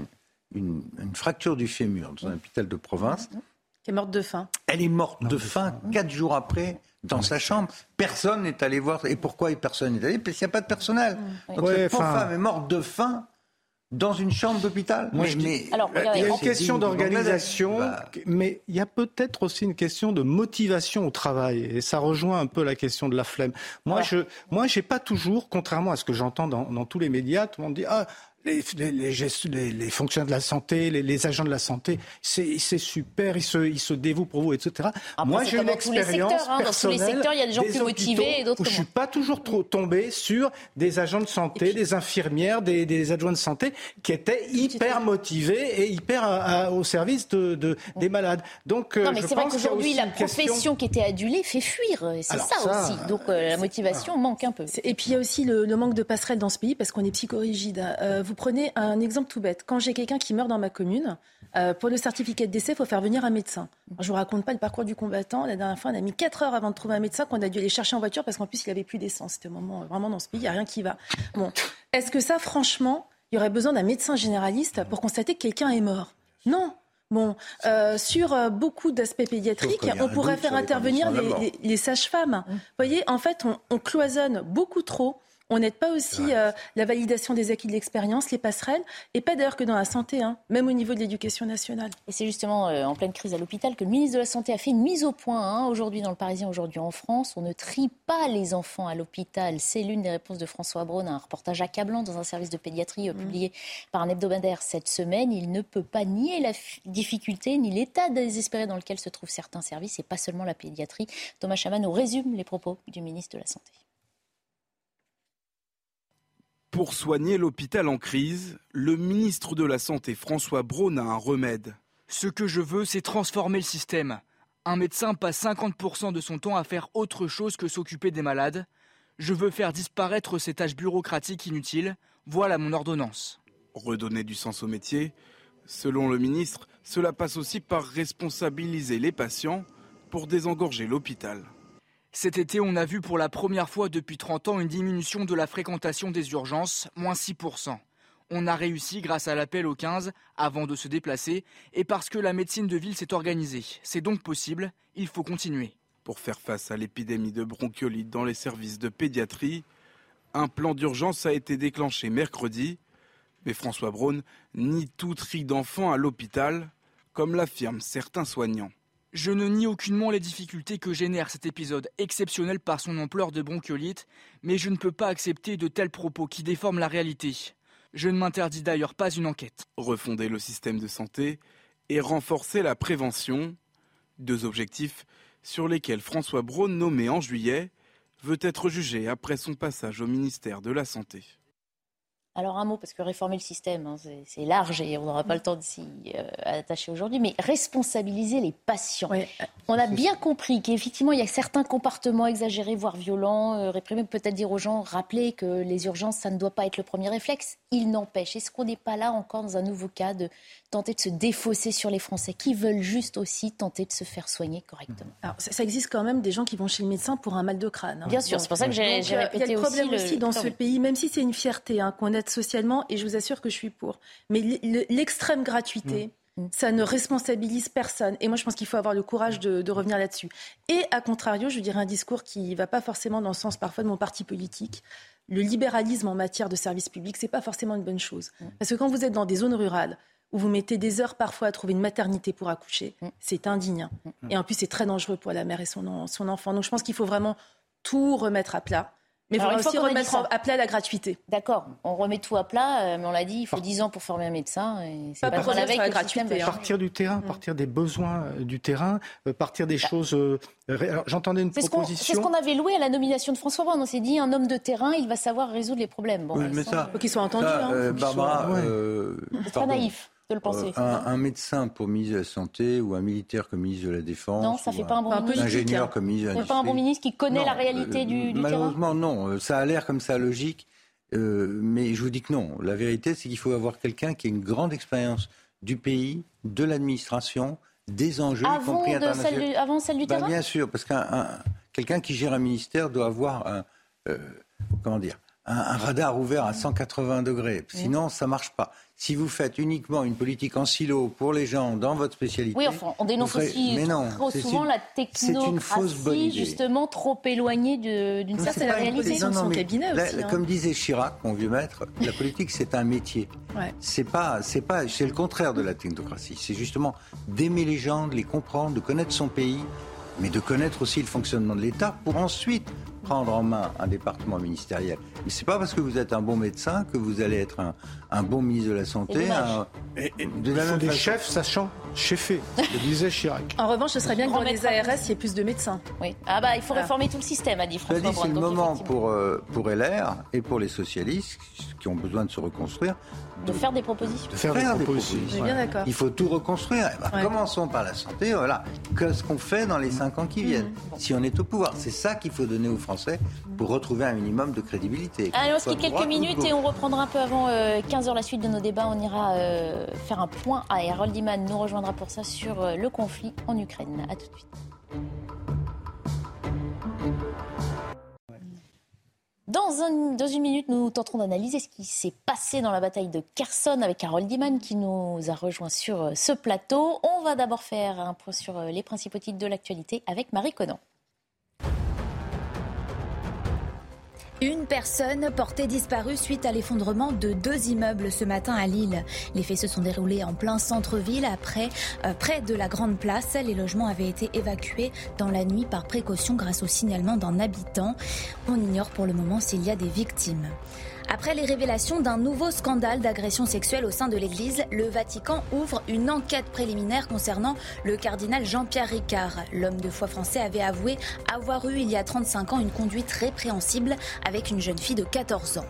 une, une fracture du fémur dans un hôpital de province. Qui est morte de faim. Elle est morte de, faim quatre jours après dans sa chambre. Personne n'est allé voir. Et pourquoi personne n'est allé? Parce qu'il n'y a pas de personnel. Donc cette pauvre femme est morte de faim dans une chambre d'hôpital. Mais, Alors, il y a une question d'organisation, bah. mais il y a peut-être aussi une question de motivation au travail. Et ça rejoint un peu la question de la flemme. Moi, je, moi, j'ai pas toujours, contrairement à ce que j'entends dans, dans, tous les médias, tout le monde dit ah les, les, les, les, fonctionnaires de la santé, les, agents de la santé, c'est super, ils se, ils se dévouent pour vous, etc. Moi, j'ai une expérience hein, Dans tous les secteurs, il y a des gens plus motivés et d'autres Je suis pas toujours trop tombé sur des agents de santé, des infirmières, des, des, adjoints de santé qui étaient hyper motivés et hyper au service de, de, des malades. Donc, euh, non, mais c'est vrai qu'aujourd'hui, la profession qui était adulée fait fuir. C'est ça, aussi. Donc, euh, la motivation manque un peu. Et puis, il y a aussi le, manque de passerelles dans ce pays parce qu'on est psychorigide. Euh, vous prenez un exemple tout bête. Quand j'ai quelqu'un qui meurt dans ma commune, euh, pour le certificat de décès, il faut faire venir un médecin. je ne vous raconte pas le parcours du combattant. La dernière fois, on a mis 4 heures avant de trouver un médecin qu'on a dû aller chercher en voiture parce qu'en plus, il n'avait plus d'essence. C'était un moment, vraiment, dans ce pays, il n'y a rien qui va. Bon. Est-ce que ça, franchement, il y aurait besoin d'un médecin généraliste pour constater que quelqu'un est mort? Non. Bon, euh, sur euh, beaucoup d'aspects pédiatriques, on pourrait faire intervenir les, sages-femmes. Vous voyez, en fait, on, on cloisonne beaucoup trop On n'aide pas aussi euh, la validation des acquis de l'expérience, les passerelles, et pas d'ailleurs que dans la santé, hein, même au niveau de l'éducation nationale. Et c'est justement euh, en pleine crise à l'hôpital que le ministre de la Santé a fait une mise au point hein, aujourd'hui dans le Parisien, aujourd'hui en France. On ne trie pas les enfants à l'hôpital. C'est l'une des réponses de François Braun à un reportage accablant dans un service de pédiatrie euh, mmh. publié par un hebdomadaire cette semaine. Il ne peut pas nier la difficulté ni l'état désespéré dans lequel se trouvent certains services et pas seulement la pédiatrie. Thomas Chaman nous résume les propos du ministre de la Santé. Pour soigner l'hôpital en crise, le ministre de la Santé François Braun a un remède. Ce que je veux, c'est transformer le système. Un médecin passe 50% de son temps à faire autre chose que s'occuper des malades. Je veux faire disparaître ces tâches bureaucratiques inutiles. Voilà mon ordonnance. Redonner du sens au métier, selon le ministre, cela passe aussi par responsabiliser les patients pour désengorger l'hôpital. Cet été, on a vu pour la première fois depuis 30 ans une diminution de la fréquentation des urgences, moins 6%. On a réussi grâce à l'appel au 15 avant de se déplacer et parce que la médecine de ville s'est organisée. C'est donc possible, il faut continuer. Pour faire face à l'épidémie de bronchiolite dans les services de pédiatrie, un plan d'urgence a été déclenché mercredi, mais François Braun nie tout tri d'enfants à l'hôpital, comme l'affirment certains soignants. Je ne nie aucunement les difficultés que génère cet épisode exceptionnel par son ampleur de bronchiolite, mais je ne peux pas accepter de tels propos qui déforment la réalité. Je ne m'interdis d'ailleurs pas une enquête. Refonder le système de santé et renforcer la prévention, deux objectifs sur lesquels François Braun, nommé en juillet, veut être jugé après son passage au ministère de la Santé. Alors un mot, parce que réformer le système, hein, c'est large et on n'aura pas le temps de s'y euh, attacher aujourd'hui, mais responsabiliser les patients. on a bien compris qu'effectivement, il y a certains comportements exagérés, voire violents, euh, réprimés. Peut-être dire aux gens, rappeler que les urgences, ça ne doit pas être le premier réflexe. Il n'empêche. Est-ce qu'on n'est pas là encore dans un nouveau cas de tenter de se défausser sur les Français qui veulent juste aussi tenter de se faire soigner correctement? Alors, ça, existe quand même des gens qui vont chez le médecin pour un mal de crâne. Hein. Bien sûr, c'est pour ça que j'ai répété Il y a le problème aussi, dans ce pays, même si c'est une fierté hein, qu'on aide socialement, et je vous assure que je suis pour. Mais l'extrême gratuité. Mm. Mm. Ça ne responsabilise personne. Et moi, je pense qu'il faut avoir le courage de, revenir là-dessus. Et à contrario, je dirais un discours qui ne va pas forcément dans le sens parfois de mon parti politique. Le libéralisme en matière de services publics, ce n'est pas forcément une bonne chose. Mm. Parce que quand vous êtes dans des zones rurales, où vous mettez des heures parfois à trouver une maternité pour accoucher, mm. c'est indigne. Mm. Et en plus, c'est très dangereux pour la mère et son, son enfant. Donc je pense qu'il faut vraiment tout remettre à plat. Mais il faut aussi remettre à plat la gratuité. D'accord, on remet tout à plat, euh, mais on l'a dit, il faut 10 ans pour former un médecin. Et pas, pas pour avec la gratuité. Hein. Partir du terrain, mm. partir des besoins euh, du terrain, euh, partir des bah. choses. J'entendais une proposition. C'est ce qu'on avait loué à la nomination de François Hollande. On s'est dit, un homme de terrain, il va savoir résoudre les problèmes. Bon, mais ça, faut qu'il soit entendu. hein. Barbara, c'est très naïf. Euh, un, médecin pour ministre de la Santé ou un militaire comme ministre de la Défense. Non, ça fait pas un bon ministre. ingénieur comme ministre de pas un bon ministre qui connaît la réalité du, du Malheureusement, non. Euh, ça a l'air comme ça logique. Euh, mais je vous dis que non. La vérité, c'est qu'il faut avoir quelqu'un qui a une grande expérience du pays, de l'administration, des enjeux, avant y compris internationaux. avant celle du bah, terrain Bien sûr, parce qu'un quelqu'un qui gère un ministère doit avoir un, comment dire, un, un, radar ouvert à 180 degrés. Sinon, ça marche pas si vous faites uniquement une politique en silo pour les gens dans votre spécialité. Oui, enfin, on dénonce aussi trop souvent la technocratie, justement trop éloignée d'une certaine réalité. Non, son cabinet aussi, hein. Comme disait Chirac, mon vieux maître, la politique c'est un métier. Ouais. C'est pas, c'est pas, c'est le contraire de la technocratie. C'est justement d'aimer les gens, de les comprendre, de connaître son pays, mais de connaître aussi le fonctionnement de l'État pour ensuite prendre en main un département ministériel. Mais c'est pas parce que vous êtes un bon médecin que vous allez être un, un bon ministre de la Santé. Et, de la des chefs sachant cheffer, le disait Chirac. En revanche, ce serait bien que dans les ARS, il y ait plus de médecins. Oui. Ah bah, il faut réformer tout le système, a dit François C'est le moment pour, euh, pour LR et pour les socialistes qui ont besoin de se reconstruire de faire des propositions. De faire, des, propositions. Bien d'accord. Il faut tout reconstruire. Eh ben, commençons par la santé. Voilà. Qu'est-ce qu'on fait dans les cinq ans qui viennent mmh. Si on est au pouvoir, c'est ça qu'il faut donner aux Français pour retrouver un minimum de crédibilité. Se quitte quelques minutes et on reprendra un peu avant 15h euh, la suite de nos débats. On ira euh, faire un point à Harold Iman nous rejoindra pour ça sur euh, le conflit en Ukraine. A tout de suite. Dans, une minute, nous tenterons d'analyser ce qui s'est passé dans la bataille de Kherson avec Carole Diman qui nous a rejoint sur euh, ce plateau. On va d'abord faire un point sur euh, les principaux titres de l'actualité avec Marie Conan. Une personne portée disparue suite à l'effondrement de deux immeubles ce matin à Lille. Les faits se sont déroulés en plein centre-ville, après, euh, près de la Grande Place. Les logements avaient été évacués dans la nuit par précaution grâce au signalement d'un habitant. On ignore pour le moment s'il y a des victimes. Après les révélations d'un nouveau scandale d'agression sexuelle au sein de l'Église, le Vatican ouvre une enquête préliminaire concernant le cardinal Jean-Pierre Ricard. L'homme de foi français avait avoué avoir eu il y a 35 ans une conduite répréhensible avec une jeune fille de 14 ans.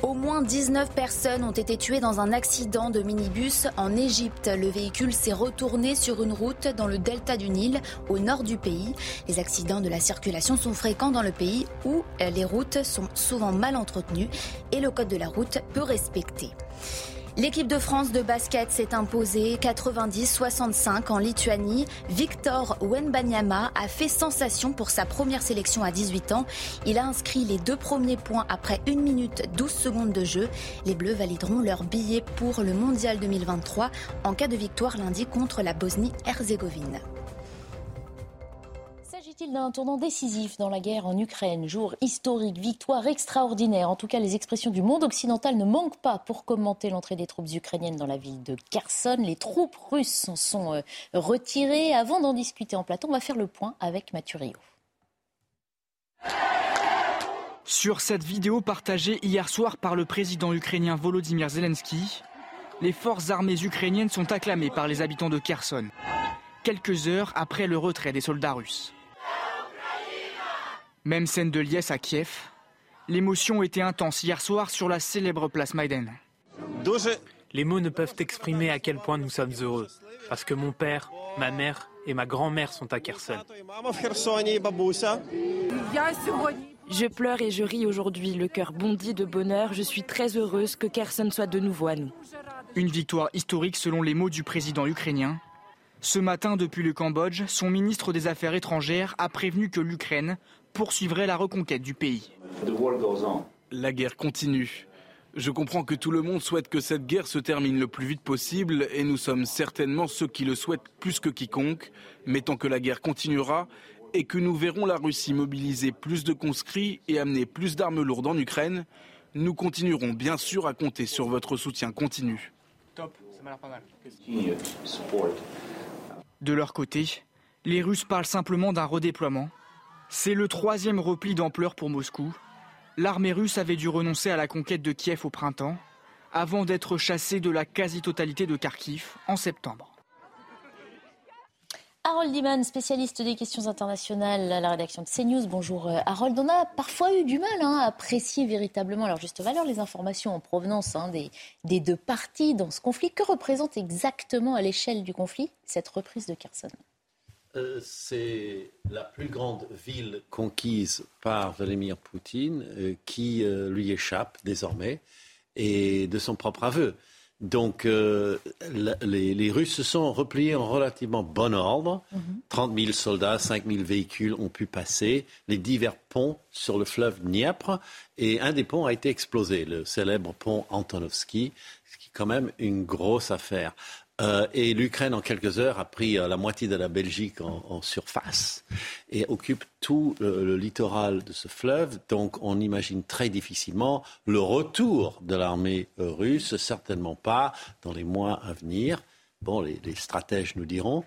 Au moins 19 personnes ont été tuées dans un accident de minibus en Égypte. Le véhicule s'est retourné sur une route dans le delta du Nil, au nord du pays. Les accidents de la circulation sont fréquents dans le pays où les routes sont souvent mal entretenues et le code de la route peu respecté. L'équipe de France de basket s'est imposée 90-65 en Lituanie. Victor Wenbanyama a fait sensation pour sa première sélection à 18 ans. Il a inscrit les deux premiers points après 1 minute 12 secondes de jeu. Les Bleus valideront leur billet pour le Mondial 2023 en cas de victoire lundi contre la Bosnie-Herzégovine il d'un tournant décisif dans la guerre en Ukraine? Jour historique, victoire extraordinaire. En tout cas, les expressions du monde occidental ne manquent pas pour commenter l'entrée des troupes ukrainiennes dans la ville de Kherson. Les troupes russes s'en sont euh, retirées. Avant d'en discuter en plateau, on va faire le point avec Mathieu Rio. Sur cette vidéo partagée hier soir par le président ukrainien Volodymyr Zelensky, les forces armées ukrainiennes sont acclamées par les habitants de Kherson, quelques heures après le retrait des soldats russes. Même scène de liesse à Kiev. L'émotion était intense hier soir sur la célèbre place Maïden. Les mots ne peuvent exprimer à quel point nous sommes heureux. Parce que mon père, ma mère et ma grand-mère sont à Kherson. Je pleure et je ris aujourd'hui, le cœur bondit de bonheur. Je suis très heureuse que Kherson soit de nouveau à nous. Une victoire historique selon les mots du président ukrainien. Ce matin, depuis le Cambodge, son ministre des Affaires étrangères a prévenu que l'Ukraine poursuivrait la reconquête du pays. La guerre continue. Je comprends que tout le monde souhaite que cette guerre se termine le plus vite possible et nous sommes certainement ceux qui le souhaitent plus que quiconque, mais tant que la guerre continuera et que nous verrons la Russie mobiliser plus de conscrits et amener plus d'armes lourdes en Ukraine, nous continuerons bien sûr à compter sur votre soutien continu. De leur côté, les Russes parlent simplement d'un redéploiement c'est le troisième repli d'ampleur pour Moscou. L'armée russe avait dû renoncer à la conquête de Kiev au printemps, avant d'être chassée de la quasi-totalité de Kharkiv en septembre. Harold Diman, spécialiste des questions internationales à la rédaction de CNews. Bonjour euh, Harold. On a parfois eu du mal hein, à apprécier véritablement leur juste valeur les informations en provenance hein, des, des, deux parties dans ce conflit. Que représente exactement à l'échelle du conflit cette reprise de Kherson? Euh, c'est la plus grande ville conquise par Vladimir Poutine euh, qui euh, lui échappe désormais et de son propre aveu. Donc les, Russes se sont repliés en relativement bon ordre. 30 000 soldats, 5 000 véhicules ont pu passer les divers ponts sur le fleuve Dniepr et un des ponts a été explosé, le célèbre pont Antonovsky, ce qui est quand même une grosse affaire. Euh, et l'Ukraine, en quelques heures, a pris euh, la moitié de la Belgique en, surface et occupe tout le, littoral de ce fleuve. Donc, on imagine très difficilement le retour de l'armée russe, certainement pas dans les mois à venir. Bon, les, stratèges nous diront.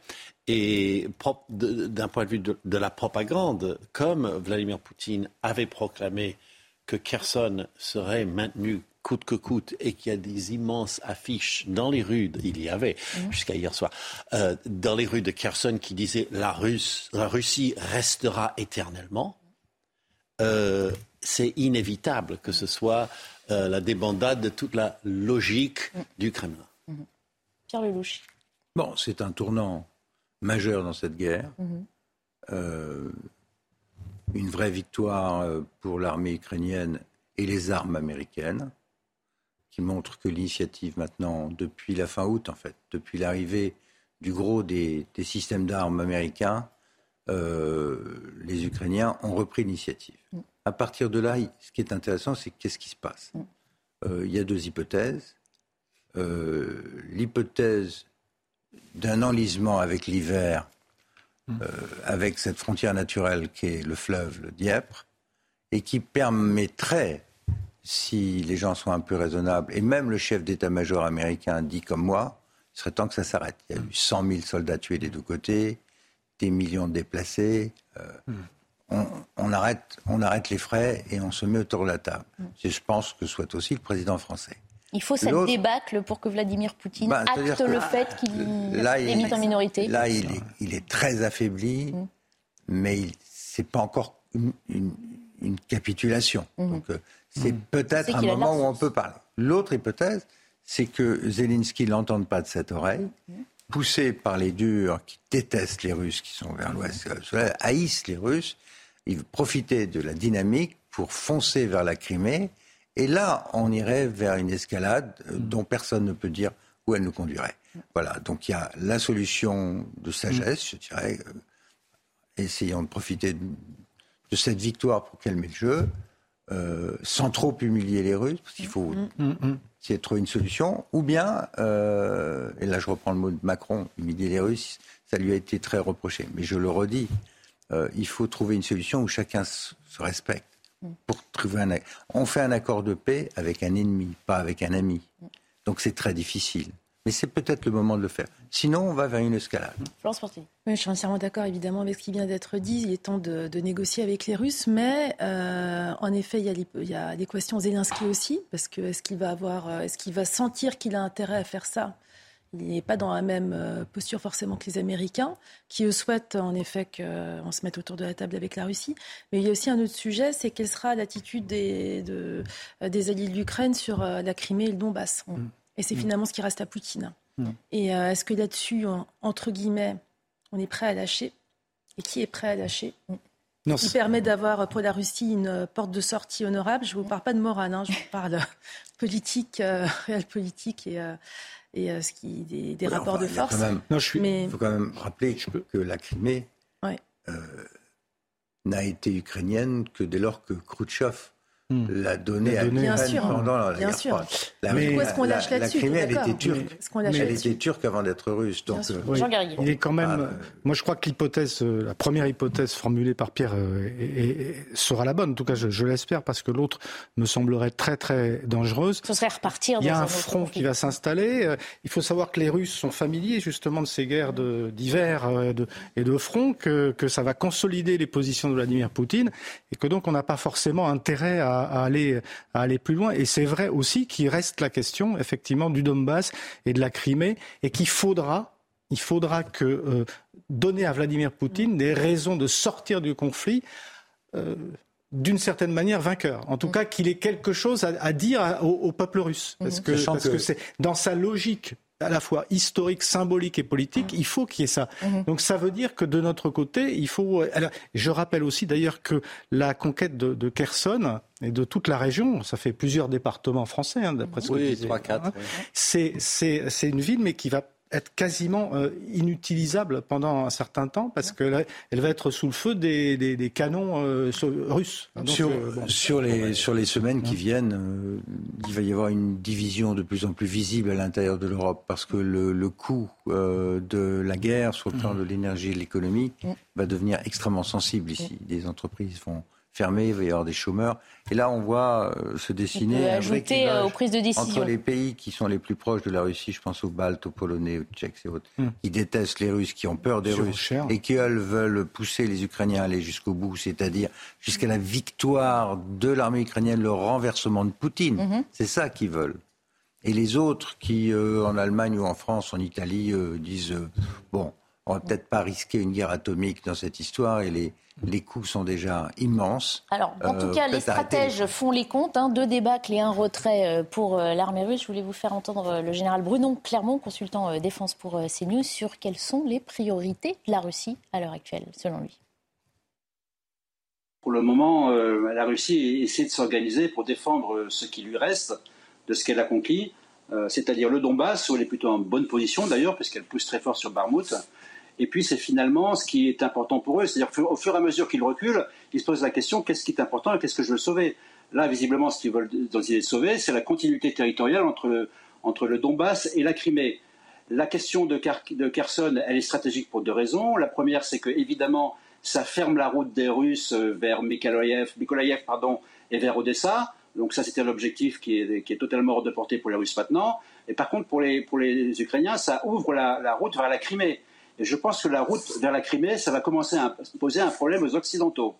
Et d'un point de vue de, de la propagande, comme Vladimir Poutine avait proclamé que Kherson serait maintenu coûte que coûte et qu'il y a des immenses affiches dans les rues, il y avait mhm. jusqu'à hier soir, euh, dans les rues de Kherson qui disaient la, la Russie restera éternellement, euh, c'est inévitable que ce soit euh, la débandade de toute la logique mhm. du Kremlin. Mhm. Pierre Lelouch. Bon, c'est un tournant majeur dans cette guerre. une vraie victoire pour l'armée ukrainienne et les armes américaines qui montre que l'initiative maintenant, depuis la fin août en fait, depuis l'arrivée du gros des, systèmes d'armes américains, euh, les Ukrainiens ont repris l'initiative. Mm. À partir de là, ce qui est intéressant, c'est qu'est-ce qui se passe. Mm. Euh, il y a deux hypothèses. Euh, l'hypothèse d'un enlisement avec l'hiver, mm. avec cette frontière naturelle qui est le fleuve, le Dniepr, et qui permettrait, si les gens sont un peu raisonnables, et même le chef d'état-major américain dit comme moi, il serait temps que ça s'arrête. Il y a eu 100 000 soldats tués des deux côtés, des millions de déplacés. Euh, on, arrête, on arrête les frais et on se met autour de la table. Je pense que soit aussi le président français. Il faut cette débâcle pour que Vladimir Poutine bah, acte le fait qu'il est en minorité. Là, il est, il est très affaibli, hmm. mais ce n'est pas encore une, capitulation. Donc, euh, c'est peut-être un moment où on peut parler. L'autre hypothèse, c'est que Zelensky l'entende pas de cette oreille, poussé par les durs qui détestent les Russes, qui sont vers l'ouest, haïssent les Russes, il profitait de la dynamique pour foncer vers la Crimée. Et là, on irait vers une escalade euh, dont personne ne peut dire où elle nous conduirait. Voilà, donc il y a la solution de sagesse, je dirais, euh, essayons de profiter de, cette victoire pour calmer le jeu, sans trop humilier les Russes, parce qu'il faut mm, mm, mm essayer de trouver une solution, ou bien, euh, et là je reprends le mot de Macron, humilier les Russes, ça lui a été très reproché. Mais je le redis, euh, il faut trouver une solution où chacun se respecte. Pour trouver un, on fait un accord de paix avec un ennemi, pas avec un ami. Donc c'est très difficile. Mais c'est peut-être le moment de le faire. Sinon, on va vers une escalade. Florence Oui, je suis entièrement d'accord, évidemment, avec ce qui vient d'être dit. Il est temps de, négocier avec les Russes. Mais, euh, en effet, il y, a questions Zelensky aussi. Parce que est-ce qu'il va, avoir, euh, est-ce qu'il va sentir qu'il a intérêt à faire ça? Il n'est pas dans la même euh, posture forcément que les Américains, qui eux souhaitent en effet qu'on se mette autour de la table avec la Russie. Mais il y a aussi un autre sujet, c'est quelle sera l'attitude des, des alliés de l'Ukraine sur la Crimée et le Donbass. Mm. Et c'est mm. finalement ce qui reste à Poutine. Mm. Et euh, est-ce que là-dessus, entre guillemets, on est prêt à lâcher? Et qui est prêt à lâcher? Non, qui permet d'avoir pour la Russie une porte de sortie honorable. Je ne vous parle pas de morale, hein, je vous parle politique, euh, réel politique et, euh, et ce qui, des, rapports de force. Il faut quand même rappeler que la Crimée n'a été ukrainienne que dès lors que Khrouchtchev Hmm. la donner à sûr, pendant la bien guerre sûr. La, mais est-ce qu'on lâche là-dessus La Crimée, elle était turque. Mais elle était turque avant d'être russe. Donc, euh, oui. Il est quand même. Ah, euh, moi, je crois que l'hypothèse, euh, la première hypothèse formulée par Pierre sera la bonne. En tout cas, je, l'espère parce que l'autre me semblerait très très dangereuse. Ce serait repartir. Il y a un, front qui va s'installer. Il faut savoir que les Russes sont familiers justement de ces guerres d'hiver et de front, que, que ça va consolider les positions de Vladimir Poutine et que donc on n'a pas forcément intérêt à à, aller, à aller plus loin. Et c'est vrai aussi qu'il reste la question, effectivement, du Donbass et de la Crimée, et qu'il faudra, il faudra que euh, donner à Vladimir Poutine des raisons de sortir du conflit. Euh, d'une certaine manière vainqueur. En tout mm. cas, qu'il ait quelque chose à, dire au, peuple russe. Parce mm. que, parce que c'est dans sa logique à la fois historique, symbolique et politique, il faut qu'il y ait ça. Mhm. Donc ça veut dire que de notre côté, il faut. Alors, je rappelle aussi d'ailleurs que la conquête de, de, Kherson et de toute la région, ça fait plusieurs départements français, hein, d'après ce que oui, 3, 4, hein, c'est une ville, mais qui va être quasiment euh, inutilisable pendant un certain temps parce qu'elle elle va être sous le feu des, des, des canons euh, russes. sur, euh, sur, les, sur les semaines qui viennent, il va y avoir une division de plus en plus visible à l'intérieur de l'Europe parce que le, le coût de la guerre sur le plan de l'énergie et de l'économie va devenir extrêmement sensible ici. Des entreprises vont fermé, il va y avoir des chômeurs. Et là, on voit euh, se dessiner un euh, aux prises de décision. entre les pays qui sont les plus proches de la Russie, je pense aux Baltes, aux Polonais, aux Tchèques et autres, hmm. qui détestent les Russes, qui ont peur des Russes et qui, eux, veulent pousser les Ukrainiens à aller jusqu'au bout, c'est-à-dire jusqu'à la victoire de l'armée ukrainienne, le renversement de Poutine. Mhm. C'est ça qu'ils veulent. Et les autres qui, euh, en Allemagne ou en France, en Italie, disent bon, on va peut-être pas risquer une guerre atomique dans cette histoire et les, les coûts sont déjà immenses. Alors, en tout euh, cas, les stratèges font les comptes. Hein, deux débâcles et un retrait euh, pour euh, l'armée russe. Je voulais vous faire entendre le général Brunon Clermont, consultant défense pour CNews, sur quelles sont les priorités de la Russie à l'heure actuelle, selon lui. Pour le moment, la Russie essaie de s'organiser pour défendre ce qui lui reste de ce qu'elle a conquis, c'est-à-dire le Donbass, où elle est plutôt en bonne position d'ailleurs, puisqu'elle pousse très fort sur Barmout. Et puis c'est finalement ce qui est important pour eux, c'est-à-dire qu'au fur et à mesure qu'ils reculent, ils se posent la question qu'est-ce qui est important et qu'est-ce que je veux sauver? Là, visiblement, ce qu'ils veulent sauver, c'est la continuité territoriale entre, entre le Donbass et la Crimée. La question de, de Kherson, elle est stratégique pour deux raisons. La première, c'est que évidemment, ça ferme la route des Russes vers Mykolaïev, pardon, et vers Odessa. Donc ça, c'était l'objectif qui est, qui est, totalement hors de portée pour les Russes maintenant. Et par contre, pour les, pour les Ukrainiens, ça ouvre la, route vers la Crimée. Et je pense que la route vers la Crimée, ça va commencer à poser un problème aux Occidentaux.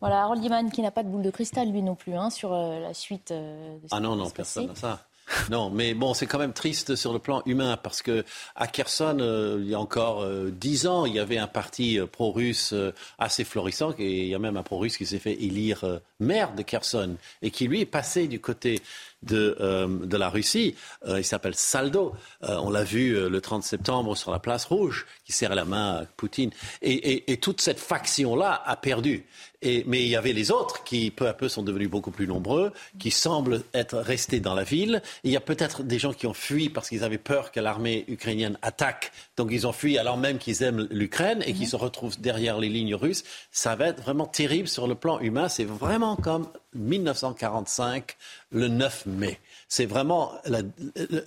Voilà, Harold Iman qui n'a pas de boule de cristal, lui non plus, hein, sur euh, la suite euh, de Ah non, non, personne n'a ça. Non, mais bon, c'est quand même triste sur le plan humain parce que à Kherson, euh, il y a encore euh, dix ans, il y avait un parti euh, pro-russe assez florissant et il y a même un pro-russe qui s'est fait élire maire de Kherson et qui lui est passé du côté de, de la Russie. il s'appelle Saldo. on l'a vu le 30 septembre sur la place rouge, qui serre la main à Poutine. Et, et toute cette faction-là a perdu. Et, mais il y avait les autres qui, peu à peu, sont devenus beaucoup plus nombreux, qui semblent être restés dans la ville. il y a peut-être des gens qui ont fui parce qu'ils avaient peur que l'armée ukrainienne attaque. Donc ils ont fui alors même qu'ils aiment l'Ukraine et qu'ils se retrouvent derrière les lignes russes. Ça va être vraiment terrible sur le plan humain. C'est vraiment comme 1945, le 9 mai. C'est vraiment la,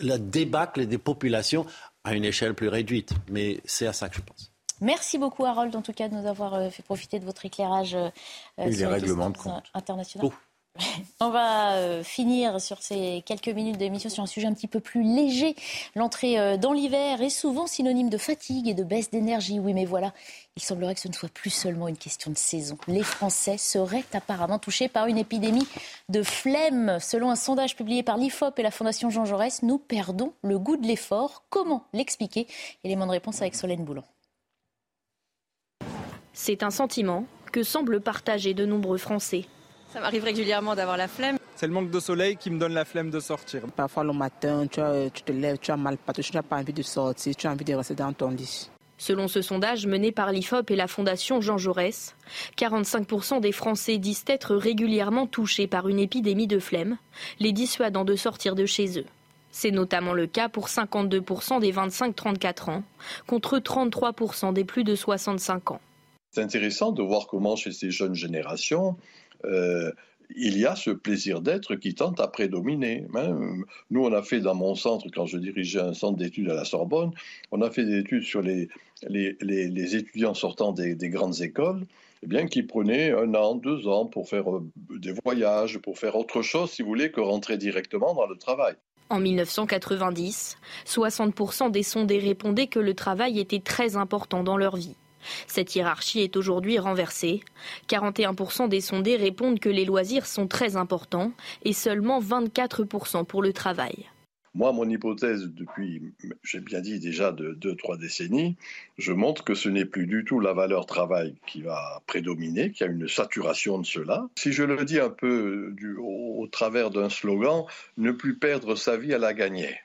la débâcle des populations à une échelle plus réduite. Mais c'est à ça que je pense. Merci beaucoup Harold en tout cas de nous avoir euh, fait profiter de votre éclairage euh, sur les règlements de compte international. On va euh, finir sur ces quelques minutes d'émission sur un sujet un petit peu plus léger. L'entrée dans l'hiver est souvent synonyme de fatigue et de baisse d'énergie. Oui, mais voilà, il semblerait que ce ne soit plus seulement une question de saison. Les Français seraient apparemment touchés par une épidémie de flemme. Selon un sondage publié par l'IFOP et la Fondation Jean Jaurès, nous perdons le goût de l'effort. Comment l'expliquer? Élément de réponse avec Solène Boulan. C'est un sentiment que semblent partager de nombreux Français. Ça m'arrive régulièrement d'avoir la flemme. C'est le manque de soleil qui me donne la flemme de sortir. Parfois le matin, tu, te lèves, tu as mal partout, tu n'as pas envie de sortir, tu as envie de rester dans ton lit. Selon ce sondage mené par l'IFOP et la Fondation Jean Jaurès, 45% des Français disent être régulièrement touchés par une épidémie de flemme, les dissuadant de sortir de chez eux. C'est notamment le cas pour 52% des 25-34 ans, contre 33% des plus de 65 ans. C'est intéressant de voir comment chez ces jeunes générations, euh, il y a ce plaisir d'être qui tente à prédominer. Hein. Nous, on a fait dans mon centre, quand je dirigeais un centre d'études à la Sorbonne, on a fait des études sur les, les, étudiants sortant des, grandes écoles, eh bien, qui prenaient un an, deux ans pour faire euh, des voyages, pour faire autre chose, si vous voulez, que rentrer directement dans le travail. En 1990, 60% des sondés répondaient que le travail était très important dans leur vie. Cette hiérarchie est aujourd'hui renversée. 41% des sondés répondent que les loisirs sont très importants et seulement 24% pour le travail. Moi, mon hypothèse depuis, j'ai bien dit déjà de 2-3 décennies, je montre que ce n'est plus du tout la valeur travail qui va prédominer, qu'il y a une saturation de cela. Si je le dis un peu au travers d'un slogan, ne plus perdre sa vie à la gagner.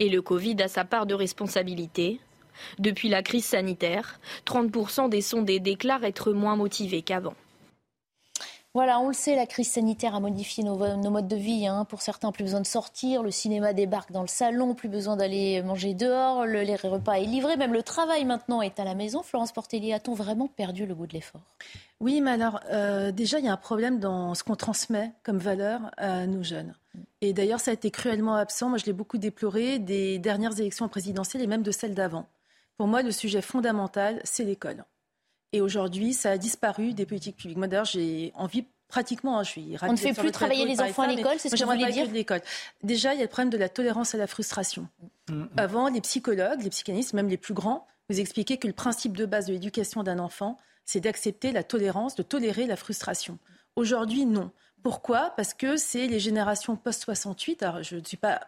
Et le Covid a sa part de responsabilité. Depuis la crise sanitaire, 30% des sondés déclarent être moins motivés qu'avant. Voilà, on le sait, la crise sanitaire a modifié nos, modes de vie. Hein. Pour certains, plus besoin de sortir, le cinéma débarque dans le salon, plus besoin d'aller manger dehors, le, les repas est livré, même le travail maintenant est à la maison. Florence Portelli, a-t-on vraiment perdu le goût de l'effort? Oui, mais alors, euh, déjà, il y a un problème dans ce qu'on transmet comme valeur à nos jeunes. Et d'ailleurs, ça a été cruellement absent. Moi, je l'ai beaucoup déploré des dernières élections présidentielles et même de celles d'avant. Pour moi, le sujet fondamental, c'est l'école. Et aujourd'hui, ça a disparu des politiques publiques. Moi, d'ailleurs, j'ai envie pratiquement, hein, je suis On ne fait plus travailler les enfants à l'école, c'est ce que vous voulez dire l'école. Déjà, il y a le problème de la tolérance à la frustration. Mm, mm. Avant, les psychologues, les psychanalystes, même les plus grands, vous expliquaient que le principe de base de l'éducation d'un enfant, c'est d'accepter la tolérance, de tolérer la frustration. Aujourd'hui, non. Pourquoi? Parce que c'est les générations post-68. Alors, je ne suis pas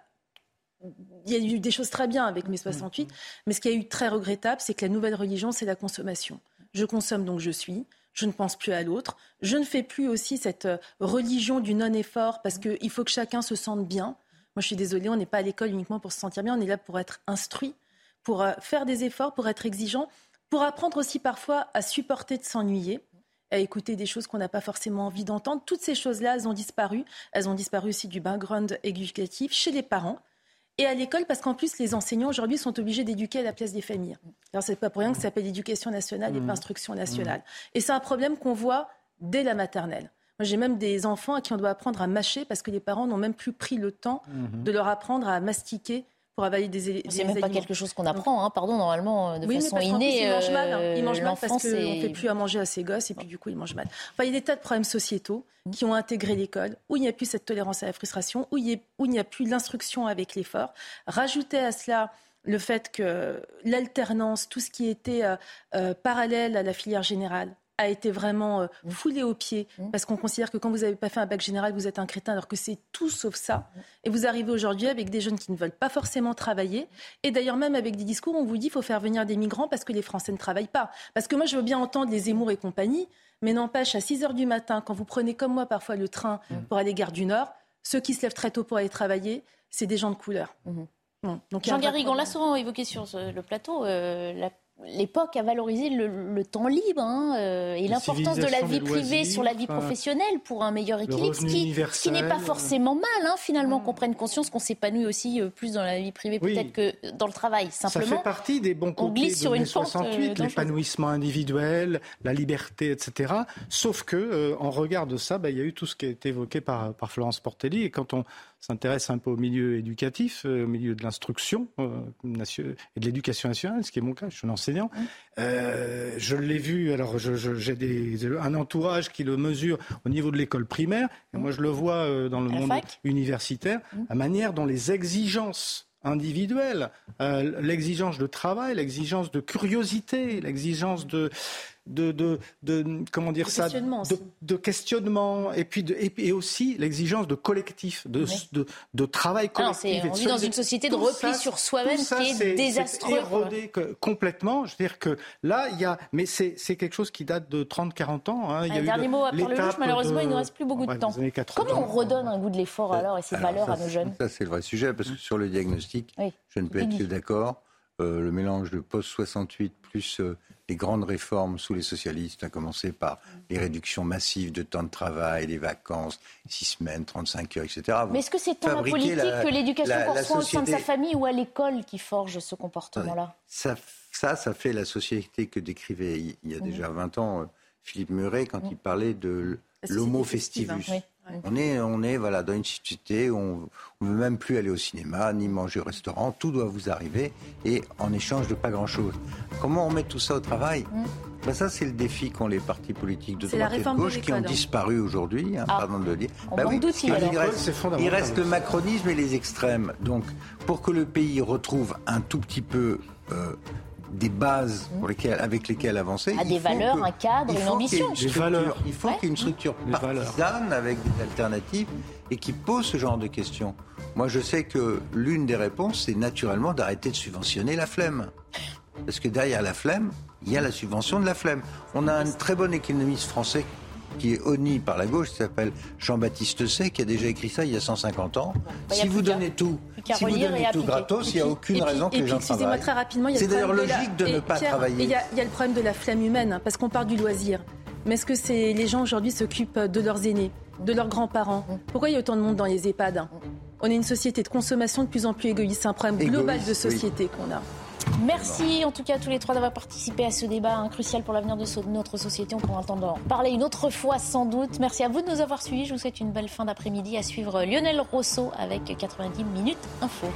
il y a eu des choses très bien avec mai 68, mm. mais ce qui a eu très regrettable, c'est que la nouvelle religion, c'est la consommation. Je consomme donc je suis. Je ne pense plus à l'autre. Je ne fais plus aussi cette euh, religion du non-effort parce qu'il faut que chacun se sente bien. Moi, je suis désolée, on n'est pas à l'école uniquement pour se sentir bien. On est là pour être instruit, pour euh, faire des efforts, pour être exigeant, pour apprendre aussi parfois à supporter de s'ennuyer à écouter des choses qu'on n'a pas forcément envie d'entendre. Toutes ces choses-là, elles ont disparu. Elles ont disparu aussi du background éducatif chez les parents et à l'école parce qu'en plus les enseignants aujourd'hui sont obligés d'éduquer à la place des familles. Alors c'est pas pour rien que ça s'appelle éducation nationale et pas mmh. instruction nationale. Mmh. Et c'est un problème qu'on voit dès la maternelle. Moi, j'ai même des enfants à qui on doit apprendre à mâcher parce que les parents n'ont même plus pris le temps mmh. de leur apprendre à mastiquer pour avaler des, C'est même pas quelque chose qu'on apprend, hein, pardon, normalement, de façon innée. Ils mangent mal, hein. ils mangent mal parce qu'on ne fait plus à manger à ses gosses et puis du coup, ils mangent mal. Enfin, il y a des tas de problèmes sociétaux mmh. qui ont intégré l'école, où il n'y a plus cette tolérance à la frustration, où il n'y a, plus l'instruction avec l'effort. Rajouter à cela le fait que l'alternance, tout ce qui était euh, euh, parallèle à la filière générale, a été vraiment euh, mmh. foulé aux pieds mmh. parce qu'on considère que quand vous n'avez pas fait un bac général, vous êtes un crétin, alors que c'est tout sauf ça. Mmh. Et vous arrivez aujourd'hui avec des jeunes qui ne veulent pas forcément travailler. Et d'ailleurs, même avec des discours, on vous dit qu'il faut faire venir des migrants parce que les Français ne travaillent pas. Parce que moi, je veux bien entendre les Zemmour et compagnie, mais n'empêche, à 6 heures du matin, quand vous prenez comme moi parfois le train pour aller gare du Nord, ceux qui se lèvent très tôt pour aller travailler, c'est des gens de couleur. Jean Garrigue, on l'a souvent évoqué sur le plateau, euh, la l'époque a valorisé le, temps libre hein, euh, et l'importance de la vie privée sur la vie professionnelle pour un meilleur équilibre, ce qui, n'est pas forcément mal hein, finalement qu'on prenne conscience qu'on s'épanouit aussi euh, plus dans la vie privée peut-être que dans le travail. Simplement, ça fait partie des bons côtés on glisse de sur une 68, euh, l'épanouissement individuel, la liberté, etc. Sauf que en regard de ça, bah, il y a eu tout ce qui a été évoqué par, par Florence Portelli et quand on s'intéresse un peu au milieu éducatif, au milieu de l'instruction et de l'éducation nationale, ce qui est mon cas, je suis un enseignant. Euh, je l'ai vu, alors j'ai un entourage qui le mesure au niveau de l'école primaire, et moi je le vois euh, dans le monde universitaire, la manière dont les exigences individuelles, euh, l'exigence de travail, l'exigence de curiosité, l'exigence de de, de, de, comment dire ça, de, questionnement et puis et, aussi l'exigence de collectif, de, de, de, travail collectif. on vit dans une société de repli sur soi-même qui est, désastreux. érodé complètement. Je veux dire que là, il y a, mais c'est quelque chose qui date de 30-40 ans. Hein. Il y a un dernier mot à part le malheureusement, il ne reste plus beaucoup de temps. Comment on redonne un goût de l'effort alors et ses valeurs à nos jeunes Ça, c'est le vrai sujet parce que sur le diagnostic, je ne peux être que d'accord. Euh, le mélange de post-68 plus euh, les grandes réformes sous les socialistes, à commencer par les réductions massives de temps de travail, les vacances, 6 semaines, 35 heures, etc. Mais est-ce que c'est tant la politique que l'éducation qu'on reçoit au sein de sa famille ou à l'école qui forge ce comportement-là? Ça, ça, ça, fait la société que décrivait il y a déjà 20 ans euh, Philippe Muret quand il parlait de l'homo festivus. On est, on est voilà, dans une société où on ne veut même plus aller au cinéma, ni manger au restaurant. Tout doit vous arriver et en échange de pas grand-chose. Comment on met tout ça au travail mm. ben Ça, c'est le défi qu'ont les partis politiques de droite et de gauche qui ont disparu aujourd'hui, hein, ah. pardon de le dire. Ben oui, il, reste, il reste le macronisme et les extrêmes. Donc, pour que le pays retrouve un tout petit peu euh, des bases pour lesquelles, avec lesquelles avancer. À des valeurs, un cadre, une ambition. il faut qu'il y ait une structure partisane avec des alternatives et qui pose ce genre de questions. Moi, je sais que l'une des réponses, c'est naturellement d'arrêter de subventionner la flemme. Parce que derrière la flemme, il y a la subvention de la flemme. On a un très bon économiste français qui est honni par la gauche, qui s'appelle Jean-Baptiste Say, qui a déjà écrit ça il y a 150 ans. Bah, si vous donnez tout, si vous donnez tout gratos, il n'y a aucune raison que les gens travaillent. très rapidement, c'est d'ailleurs logique de, ne pas travailler. Il y, a le problème de la flemme humaine, hein, parce qu'on part du loisir. Mais est-ce que c'est les gens aujourd'hui s'occupent de leurs aînés, de leurs grands-parents? Pourquoi il y a autant de monde dans les EHPAD On est une société de consommation de plus en plus égoïste. C'est un problème global de société qu'on a. Merci en tout cas à tous les trois d'avoir participé à ce débat hein, crucial pour l'avenir de notre société. On pourra entendre parler une autre fois sans doute. Merci à vous de nous avoir suivis. Je vous souhaite une belle fin d'après-midi à suivre Lionel Rousseau avec 90 minutes info.